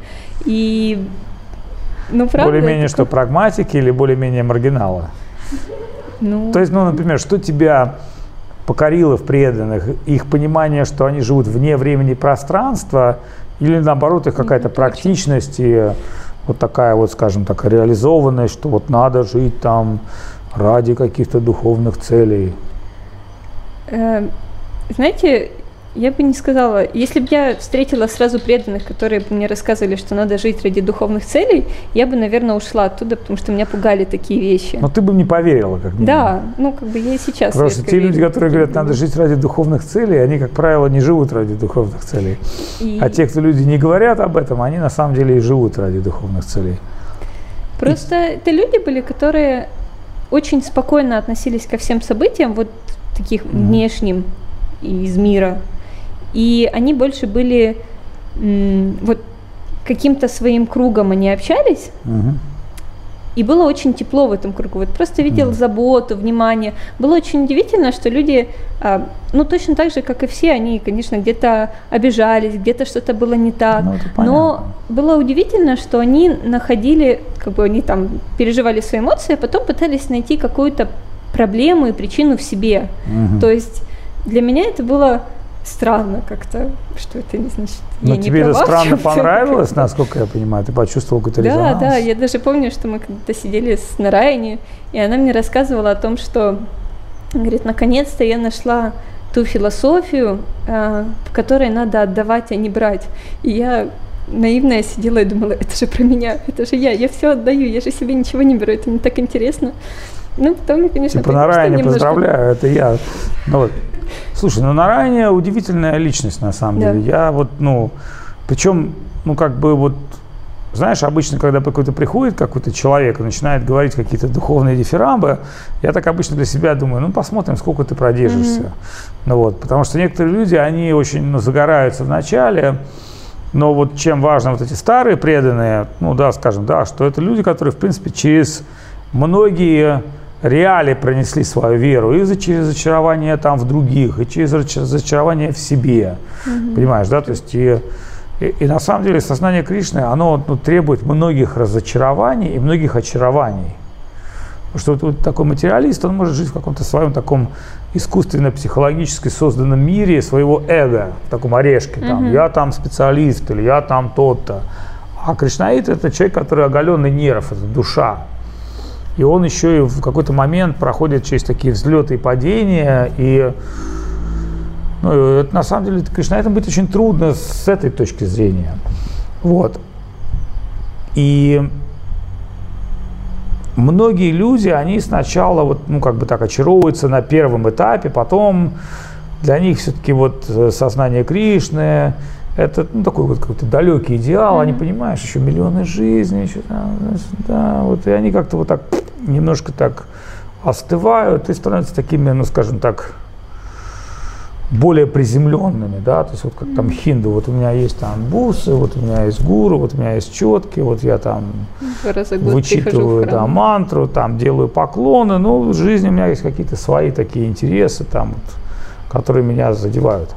И, ну, правда. Более-менее что, прагматики или более-менее маргиналы? Ну. То есть, ну, например, что тебя покорило в преданных, их понимание, что они живут вне времени и пространства, или наоборот их какая-то практичность и вот такая вот, скажем так, реализованность, что вот надо жить там ради каких-то духовных целей? Э, знаете, я бы не сказала. Если бы я встретила сразу преданных, которые бы мне рассказывали, что надо жить ради духовных целей, я бы, наверное, ушла оттуда, потому что меня пугали такие вещи. Но ты бы не поверила, как минимум. Да, ну как бы я и сейчас. Потому что те люди, которые говорят, надо жить ради духовных целей, они, как правило, не живут ради духовных целей. И... А те, кто люди не говорят об этом, они на самом деле и живут ради духовных целей. Просто и... это люди были, которые очень спокойно относились ко всем событиям, вот таких mm. внешним из мира, и они больше были вот каким-то своим кругом они общались. Угу. И было очень тепло в этом кругу. Вот просто видел mm. заботу, внимание. Было очень удивительно, что люди, а, ну точно так же, как и все, они, конечно, где-то обижались, где-то что-то было не так. Ну, Но было удивительно, что они находили, как бы они там переживали свои эмоции, а потом пытались найти какую-то проблему и причину в себе. Mm-hmm. То есть для меня это было странно как-то, что это не значит. Но тебе это странно понравилось, насколько я понимаю, ты почувствовал какой-то да, резонанс? Да, да, я даже помню, что мы когда-то сидели с Нараяне, и она мне рассказывала о том, что, говорит, наконец-то я нашла ту философию, в которой надо отдавать, а не брать. И я наивная сидела и думала, это же про меня, это же я, я все отдаю, я же себе ничего не беру, это не так интересно. Ну, потом, конечно, Типа на Райане немножко... поздравляю, это я. Ну, вот. Слушай, ну на Райане удивительная личность, на самом да. деле. Я вот, ну, причем, ну, как бы вот, знаешь, обычно, когда какой-то приходит какой-то человек и начинает говорить какие-то духовные дифирамбы, я так обычно для себя думаю, ну, посмотрим, сколько ты продержишься. Mm-hmm. Ну вот, потому что некоторые люди, они очень ну, загораются в начале, но вот чем важно вот эти старые преданные, ну да, скажем, да, что это люди, которые, в принципе, через многие реалии пронесли свою веру и через разочарование там в других, и через разочарование в себе. Mm-hmm. Понимаешь, да? То есть и, и, и на самом деле сознание Кришны, оно ну, требует многих разочарований и многих очарований. Потому что вот, такой материалист, он может жить в каком-то своем таком искусственно-психологически созданном мире своего эго, в таком орешке, там, mm-hmm. я там специалист или я там тот-то. А Кришнаит это человек, который оголенный нерв, это душа. И он еще и в какой-то момент проходит через такие взлеты и падения, и ну, это на самом деле Кришнаитом быть очень трудно с этой точки зрения. Вот. И многие люди, они сначала вот, ну, как бы так очаровываются на первом этапе, потом для них все-таки вот э, сознание Кришны, это ну, такой вот какой-то далекий идеал, mm-hmm. они, понимаешь, еще миллионы жизней, еще там, да, вот, и они как-то вот так немножко так остывают и становятся такими, ну, скажем так, более приземленными, да, то есть вот как там хинду, вот у меня есть там бусы, вот у меня есть гуру, вот у меня есть четки, вот я там вычитываю да, мантру, там делаю поклоны, ну, в жизни у меня есть какие-то свои такие интересы, там, вот, которые меня задевают.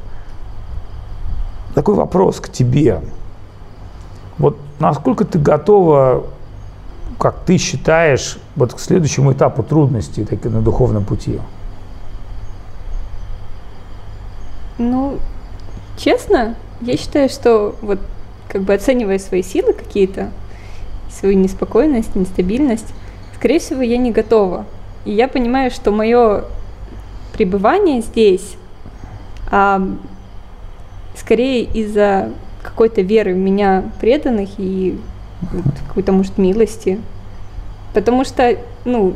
Такой вопрос к тебе. Вот насколько ты готова, как ты считаешь, вот к следующему этапу трудностей на духовном пути? Ну, честно, я считаю, что вот как бы оценивая свои силы какие-то, свою неспокойность, нестабильность, скорее всего, я не готова. И я понимаю, что мое пребывание здесь а, скорее из-за какой-то веры в меня преданных и вот, какой-то, может, милости. Потому что, ну,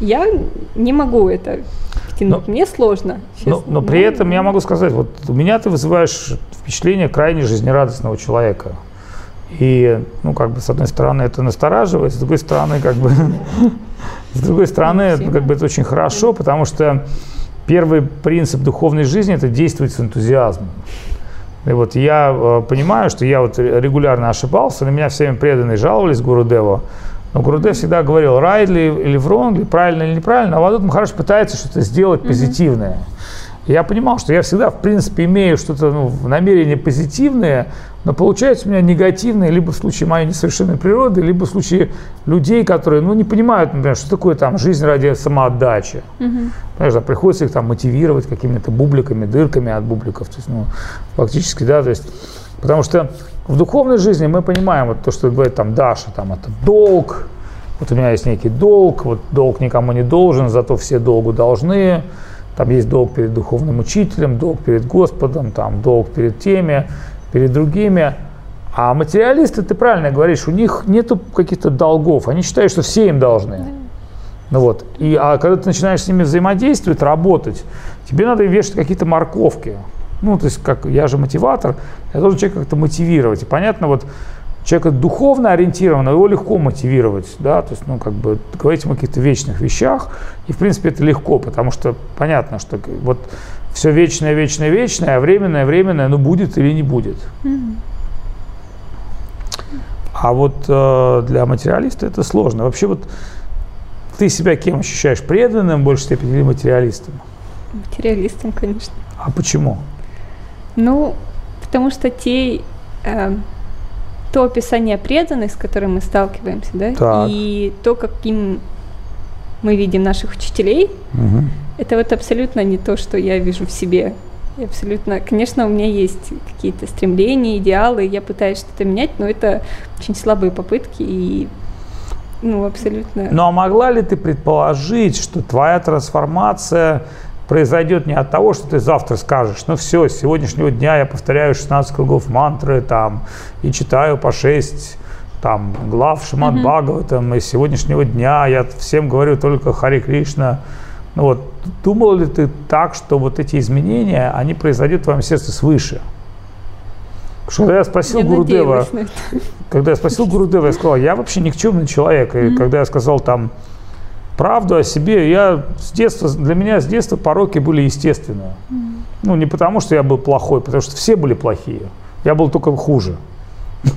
я не могу это втянуть. Но, Мне сложно. Но, но при этом я могу сказать, вот у меня ты вызываешь впечатление крайне жизнерадостного человека. И, ну, как бы, с одной стороны, это настораживает, с другой стороны, как бы, с другой стороны, как бы, это очень хорошо, потому что первый принцип духовной жизни – это действовать с энтузиазмом. И вот я э, понимаю, что я вот регулярно ошибался, на меня всеми преданные жаловались Гуру Деву, но Гурудев всегда говорил, right ли или wrong, ли, правильно или неправильно, а Вадут Махараш пытается что-то сделать позитивное. И я понимал, что я всегда, в принципе, имею что-то, ну, намерение позитивное, но получается у меня негативное, либо в случае моей несовершенной природы, либо в случае людей, которые, ну, не понимают, например, что такое там жизнь ради самоотдачи. Mm-hmm. Понимаешь, да, приходится их там мотивировать какими-то бубликами, дырками от бубликов, то есть, ну, фактически, да, то есть, потому что в духовной жизни мы понимаем вот то, что говорит там Даша, там это долг, вот у меня есть некий долг, вот долг никому не должен, зато все долгу должны, там есть долг перед духовным учителем, долг перед Господом, там долг перед теми, перед другими. А материалисты, ты правильно говоришь, у них нету каких-то долгов, они считают, что все им должны. Ну вот. И, а когда ты начинаешь с ними взаимодействовать, работать, тебе надо вешать какие-то морковки. Ну, то есть, как я же мотиватор, я должен человека как-то мотивировать. И понятно, вот человека духовно ориентированного, его легко мотивировать, да, то есть, ну, как бы говорить о каких-то вечных вещах, и, в принципе, это легко, потому что понятно, что вот все вечное, вечное, вечное, а временное, временное, ну, будет или не будет. А вот э, для материалиста это сложно. Вообще вот ты себя кем ощущаешь? Преданным в большей степени или материалистом? Материалистом, конечно. А почему? Ну, потому что те, э, то описание преданных, с которым мы сталкиваемся, да, так. и то, каким мы видим наших учителей, угу. это вот абсолютно не то, что я вижу в себе. Абсолютно. Конечно, у меня есть какие-то стремления, идеалы, я пытаюсь что-то менять, но это очень слабые попытки и ну, абсолютно. Ну, а могла ли ты предположить, что твоя трансформация произойдет не от того, что ты завтра скажешь, ну все, с сегодняшнего дня я повторяю 16 кругов мантры там и читаю по 6 там глав Шимат mm-hmm. Бхагаватам, и с сегодняшнего дня я всем говорю только Хари Кришна. Ну вот, думал ли ты так, что вот эти изменения, они произойдут в твоем сердце свыше? Что когда я спросил я Гурудева, когда я спросил Гурудева, я сказал, я вообще никчемный человек. И mm-hmm. когда я сказал там правду о себе, я с детства, для меня с детства пороки были естественные. Mm-hmm. Ну, не потому, что я был плохой, потому что все были плохие. Я был только хуже.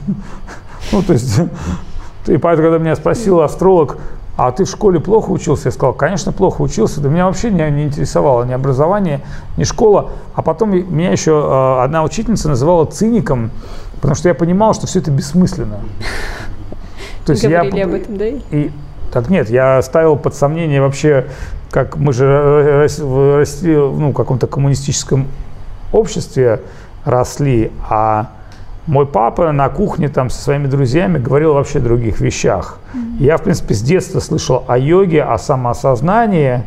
Ну, то есть, и поэтому, когда меня спросил астролог, а ты в школе плохо учился? Я сказал, конечно, плохо учился. Да меня вообще не, не интересовало ни образование, ни школа. А потом меня еще э, одна учительница называла циником, потому что я понимал, что все это бессмысленно. То есть Говорили я, об этом, да? И, так нет, я ставил под сомнение вообще, как мы же росли ну, в каком-то коммунистическом обществе росли, а мой папа на кухне там со своими друзьями говорил вообще о других вещах. Я, в принципе, с детства слышал о йоге, о самоосознании,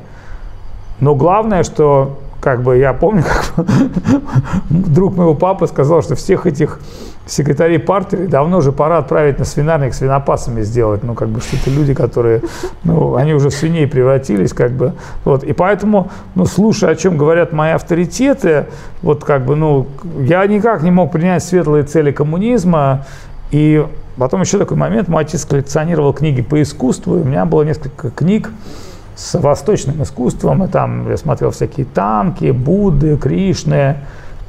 но главное, что как бы я помню, как друг моего папы сказал, что всех этих секретарей партии давно уже пора отправить на свинарник свинопасами сделать. Ну, как бы, что это люди, которые, ну, они уже в свиней превратились, как бы. Вот. И поэтому, ну, слушая, о чем говорят мои авторитеты, вот, как бы, ну, я никак не мог принять светлые цели коммунизма. И потом еще такой момент, мой отец коллекционировал книги по искусству, и у меня было несколько книг, с восточным искусством, и там я смотрел всякие танки, Будды, Кришны,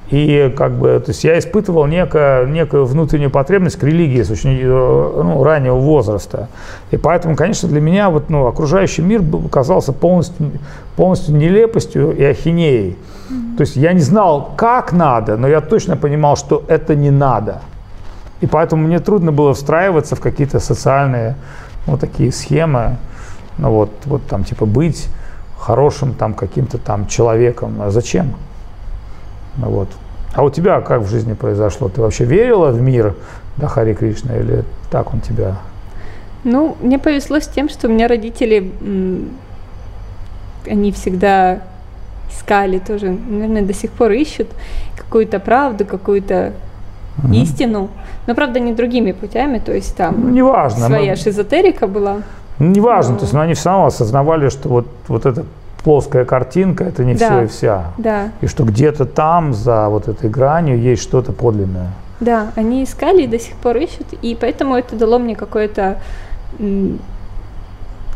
и как бы, то есть я испытывал некое, некую внутреннюю потребность к религии с очень э, ну, раннего возраста. И поэтому, конечно, для меня вот, ну, окружающий мир казался полностью, полностью нелепостью и ахинеей. Mm-hmm. То есть я не знал, как надо, но я точно понимал, что это не надо. И поэтому мне трудно было встраиваться в какие-то социальные вот такие схемы. Ну вот, вот там типа быть хорошим там каким-то там человеком. А зачем? Ну вот. А у тебя как в жизни произошло? Ты вообще верила в мир да, Хари Кришна или так он тебя? Ну, мне повезло с тем, что у меня родители, они всегда искали тоже, наверное, до сих пор ищут какую-то правду, какую-то угу. истину, но правда не другими путями, то есть там ну, неважно, своя но... шизотерика была. Ну, неважно, но... то есть но они все равно осознавали, что вот, вот это плоская картинка это не да. все и вся. Да. И что где-то там, за вот этой гранью, есть что-то подлинное. Да, они искали и до сих пор ищут, и поэтому это дало мне какое-то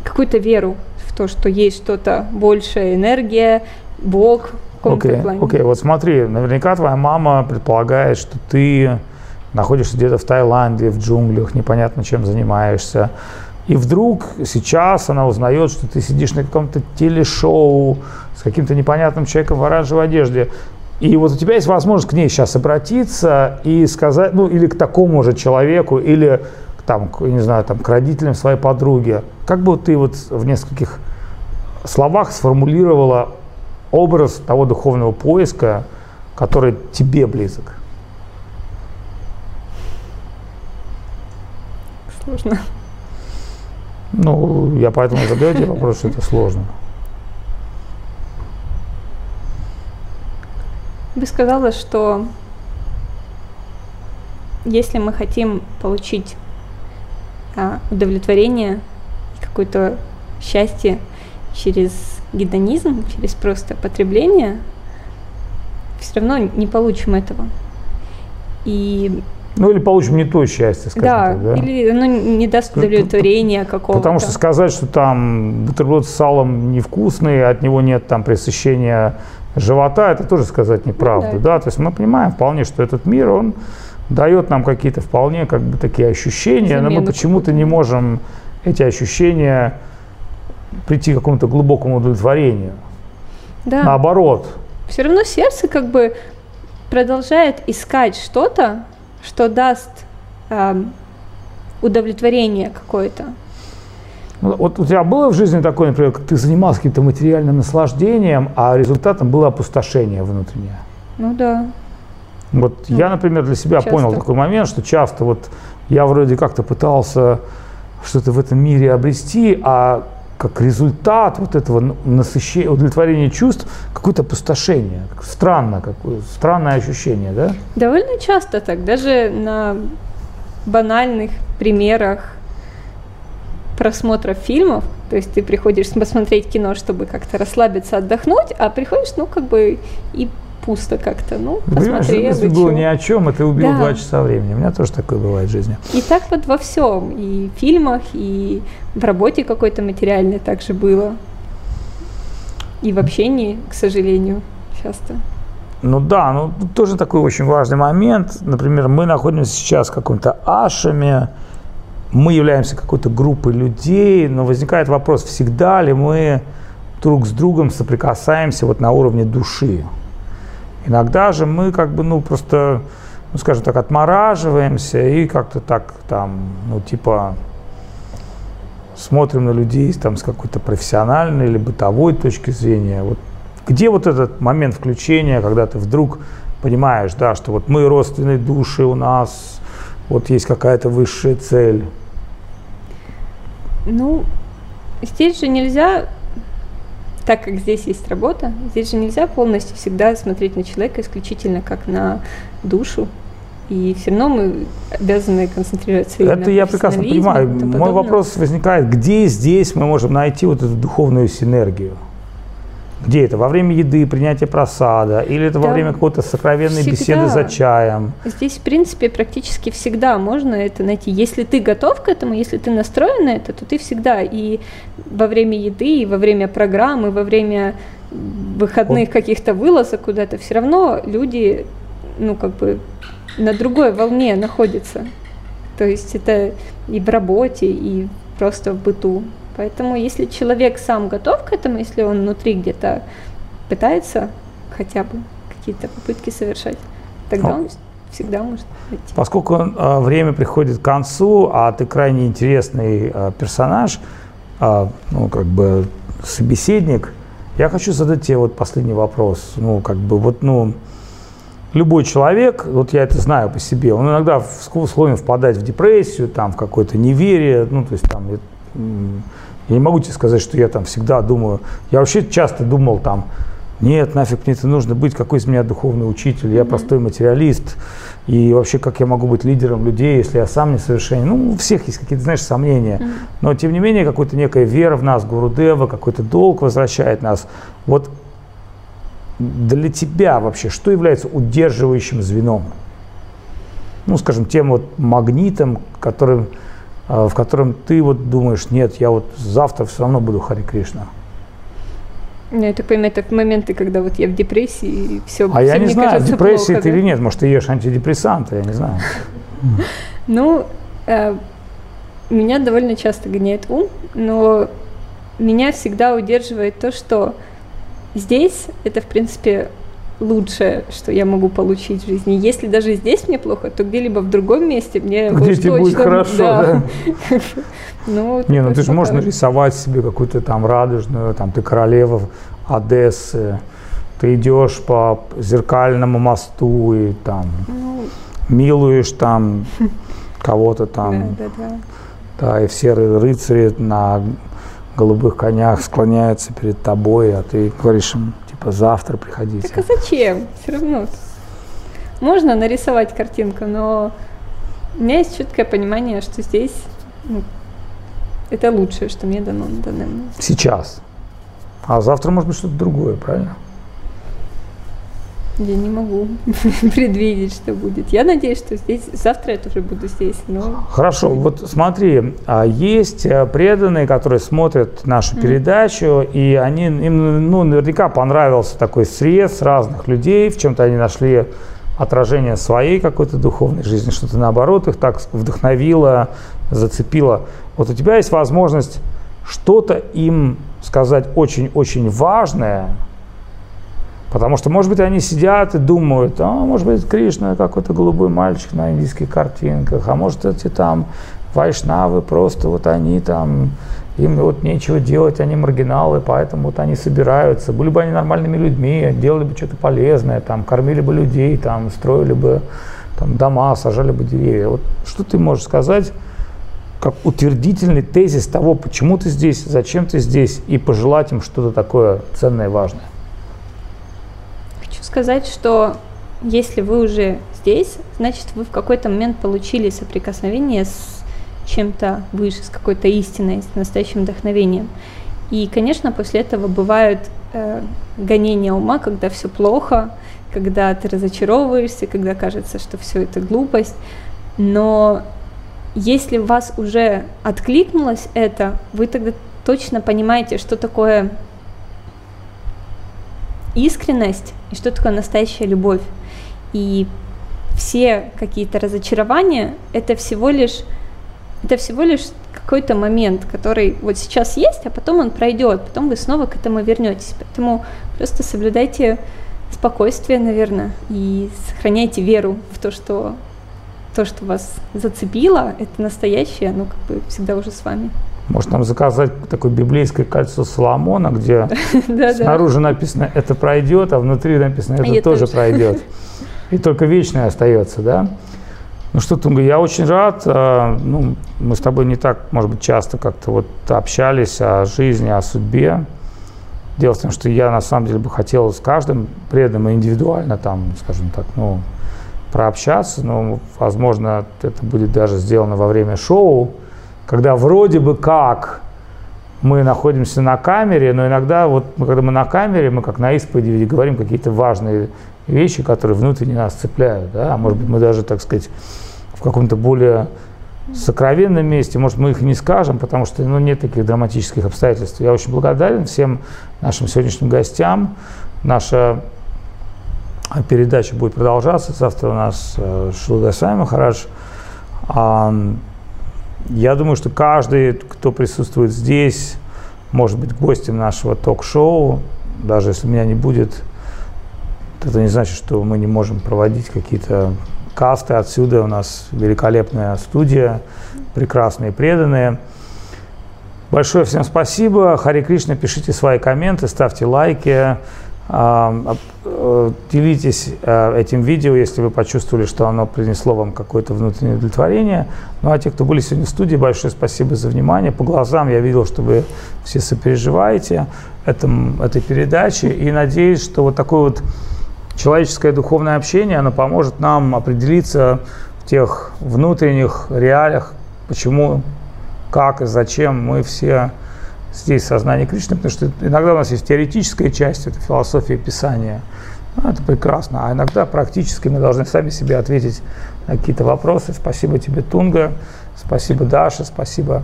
какую-то веру в то, что есть что-то большее, энергия, Бог в каком-то okay, плане. Окей, okay. вот смотри, наверняка твоя мама предполагает, что ты находишься где-то в Таиланде, в джунглях, непонятно чем занимаешься, и вдруг сейчас она узнает, что ты сидишь на каком-то телешоу с каким-то непонятным человеком в оранжевой одежде. И вот у тебя есть возможность к ней сейчас обратиться и сказать, ну или к такому же человеку, или там, не знаю, там, к родителям своей подруги. Как бы ты вот в нескольких словах сформулировала образ того духовного поиска, который тебе близок? Сложно. Ну, я поэтому задаю тебе вопрос, что это сложно. бы сказала, что если мы хотим получить а, удовлетворение, какое-то счастье через гедонизм, через просто потребление, все равно не получим этого. И ну или получим не то счастье, скажем да, так. Да, или оно не даст удовлетворения какого-то. Потому что сказать, что там бутерброд с салом невкусный, от него нет там пресыщения живота, это тоже сказать неправду. Ну, да. да, то есть мы понимаем вполне, что этот мир, он дает нам какие-то вполне как бы такие ощущения, Замену но мы почему-то не можем эти ощущения прийти к какому-то глубокому удовлетворению. Да. Наоборот. Все равно сердце как бы продолжает искать что-то, что даст э, удовлетворение какое-то. Ну, вот у тебя было в жизни такое, например, ты занимался каким-то материальным наслаждением, а результатом было опустошение внутреннее? Ну да. Вот ну, я, например, для себя часто. понял такой момент, что часто вот я вроде как-то пытался что-то в этом мире обрести, а как результат вот этого насыщения, удовлетворения чувств, какое-то опустошение. Странно, какое, странное ощущение, да? Довольно часто так, даже на банальных примерах просмотра фильмов, то есть ты приходишь посмотреть кино, чтобы как-то расслабиться, отдохнуть, а приходишь, ну, как бы и пусто как-то. Ну, посмотри, Если было ни о чем, ты убил да. два часа времени. У меня тоже такое бывает в жизни. И так вот во всем. И в фильмах, и в работе какой-то материальной также было. И в общении, к сожалению, часто. Ну да, ну тоже такой очень важный момент. Например, мы находимся сейчас в каком-то ашаме, мы являемся какой-то группой людей, но возникает вопрос, всегда ли мы друг с другом соприкасаемся вот на уровне души. Иногда же мы как бы, ну, просто, ну, скажем так, отмораживаемся и как-то так там, ну, типа, смотрим на людей там с какой-то профессиональной или бытовой точки зрения. Вот где вот этот момент включения, когда ты вдруг понимаешь, да, что вот мы родственные души, у нас вот есть какая-то высшая цель? Ну, здесь же нельзя так как здесь есть работа, здесь же нельзя полностью всегда смотреть на человека исключительно как на душу. И все равно мы обязаны концентрироваться Это я прекрасно понимаю. Мой вопрос возникает, где здесь мы можем найти вот эту духовную синергию? Где это? Во время еды, принятия просада? Или это да, во время какой-то сокровенной всегда. беседы за чаем? Здесь, в принципе, практически всегда можно это найти. Если ты готов к этому, если ты настроен на это, то ты всегда и во время еды, и во время программы, во время выходных вот. каких-то вылазок куда-то, все равно люди, ну, как бы на другой волне находятся. То есть это и в работе, и просто в быту. Поэтому если человек сам готов к этому, если он внутри где-то пытается хотя бы какие-то попытки совершать, тогда он всегда может идти. Поскольку э, время приходит к концу, а ты крайне интересный э, персонаж, э, ну, как бы собеседник, я хочу задать тебе вот последний вопрос. Ну, как бы вот, ну, любой человек, вот я это знаю по себе, он иногда склонен впадать в депрессию, там, в какое-то неверие, ну, то есть там я не могу тебе сказать, что я там всегда думаю. Я вообще часто думал там, нет, нафиг мне это нужно быть, какой из меня духовный учитель, я простой материалист. И вообще, как я могу быть лидером людей, если я сам не совершенен? Ну, у всех есть какие-то, знаешь, сомнения. Но, тем не менее, какая-то некая вера в нас, Гурудева, какой-то долг возвращает нас. Вот для тебя вообще, что является удерживающим звеном? Ну, скажем, тем вот магнитом, которым в котором ты вот думаешь, нет, я вот завтра все равно буду Хари Кришна. Ну, я так понимаю, это моменты, когда вот я в депрессии, и все А я не знаю, кажется, депрессии плохо, ты да? или нет, может, ты ешь антидепрессанты, я не знаю. Ну, э, меня довольно часто гоняет ум, но меня всегда удерживает то, что здесь это, в принципе, лучшее, что я могу получить в жизни. Если даже здесь мне плохо, то где-либо в другом месте мне Где тебе будет хорошо, да? Ну, Не, ну ты же можешь нарисовать себе какую-то там радужную, там ты королева Одессы, ты идешь по зеркальному мосту и там ну. милуешь там кого-то там. Да, да, да. Да, и все рыцари на голубых конях склоняются перед тобой, а ты говоришь им, типа завтра приходите. Так а зачем? Все равно. Можно нарисовать картинку, но у меня есть четкое понимание, что здесь ну, это лучшее, что мне дано на данный момент. Сейчас. А завтра может быть что-то другое, правильно? Я не могу предвидеть, что будет. Я надеюсь, что здесь завтра я тоже буду здесь. Но... Хорошо, вот смотри, а есть э, преданные, которые смотрят нашу передачу, и они им ну, наверняка понравился такой срез разных людей, в чем-то они нашли отражение своей какой-то духовной жизни, что-то наоборот их так вдохновило, зацепило. Вот у тебя есть возможность что-то им сказать очень-очень важное, Потому что, может быть, они сидят и думают, а, может быть, Кришна какой-то голубой мальчик на индийских картинках, а может, эти там вайшнавы просто вот они там им вот нечего делать, они маргиналы, поэтому вот они собираются. Были бы они нормальными людьми, делали бы что-то полезное, там, кормили бы людей, там, строили бы там, дома, сажали бы деревья. Вот что ты можешь сказать как утвердительный тезис того, почему ты здесь, зачем ты здесь, и пожелать им что-то такое ценное и важное? Сказать, что если вы уже здесь, значит, вы в какой-то момент получили соприкосновение с чем-то выше, с какой-то истиной, с настоящим вдохновением. И, конечно, после этого бывают э, гонения ума, когда все плохо, когда ты разочаровываешься, когда кажется, что все это глупость. Но если у вас уже откликнулось это, вы тогда точно понимаете, что такое искренность и что такое настоящая любовь. И все какие-то разочарования это всего лишь это всего лишь какой-то момент, который вот сейчас есть, а потом он пройдет, потом вы снова к этому вернетесь. Поэтому просто соблюдайте спокойствие, наверное, и сохраняйте веру в то, что то, что вас зацепило, это настоящее, оно как бы всегда уже с вами. Может нам заказать такое библейское кольцо Соломона, где снаружи написано «это пройдет», а внутри написано «это тоже пройдет». И только вечное остается, да? Ну что, Тунга, я очень рад. А, ну, мы с тобой не так, может быть, часто как-то вот общались о жизни, о судьбе. Дело в том, что я на самом деле бы хотел с каждым преданным индивидуально там, скажем так, ну, прообщаться, но, возможно, это будет даже сделано во время шоу, когда вроде бы как мы находимся на камере, но иногда вот когда мы на камере, мы как на исповеди говорим какие-то важные вещи, которые внутренне нас цепляют, да, а может быть мы даже, так сказать, в каком-то более сокровенном месте, может, мы их не скажем, потому что ну, нет таких драматических обстоятельств. Я очень благодарен всем нашим сегодняшним гостям. Наша передача будет продолжаться. Завтра у нас э, Шилгасай Махарадж. Я думаю, что каждый, кто присутствует здесь, может быть гостем нашего ток-шоу, даже если меня не будет, это не значит, что мы не можем проводить какие-то касты отсюда. У нас великолепная студия, прекрасные преданные. Большое всем спасибо. Хари Кришна, пишите свои комменты, ставьте лайки, делитесь э, этим видео, если вы почувствовали, что оно принесло вам какое-то внутреннее удовлетворение. Ну а те, кто были сегодня в студии, большое спасибо за внимание. По глазам я видел, что вы все сопереживаете этом, этой передаче. И надеюсь, что вот такое вот человеческое духовное общение, оно поможет нам определиться в тех внутренних реалиях, почему, как и зачем мы все здесь сознание Кришны, потому что иногда у нас есть теоретическая часть, это философия Писания, ну, это прекрасно, а иногда практически мы должны сами себе ответить на какие-то вопросы. Спасибо тебе, Тунга, спасибо, Даша, спасибо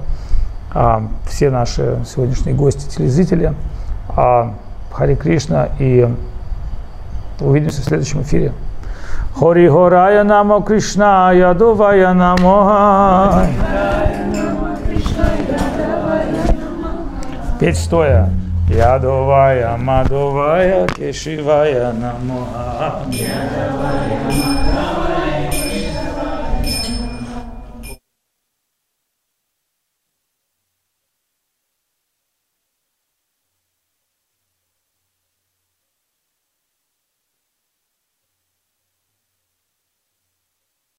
а, все наши сегодняшние гости, телезрители. А, Хари Кришна и Увидимся в следующем эфире. Хори Хорая Намо Кришна, Ядовая Намо. Петь стоя. Ядовая, Мадовая, Кешивая Намо. Ядовая, Мадовая.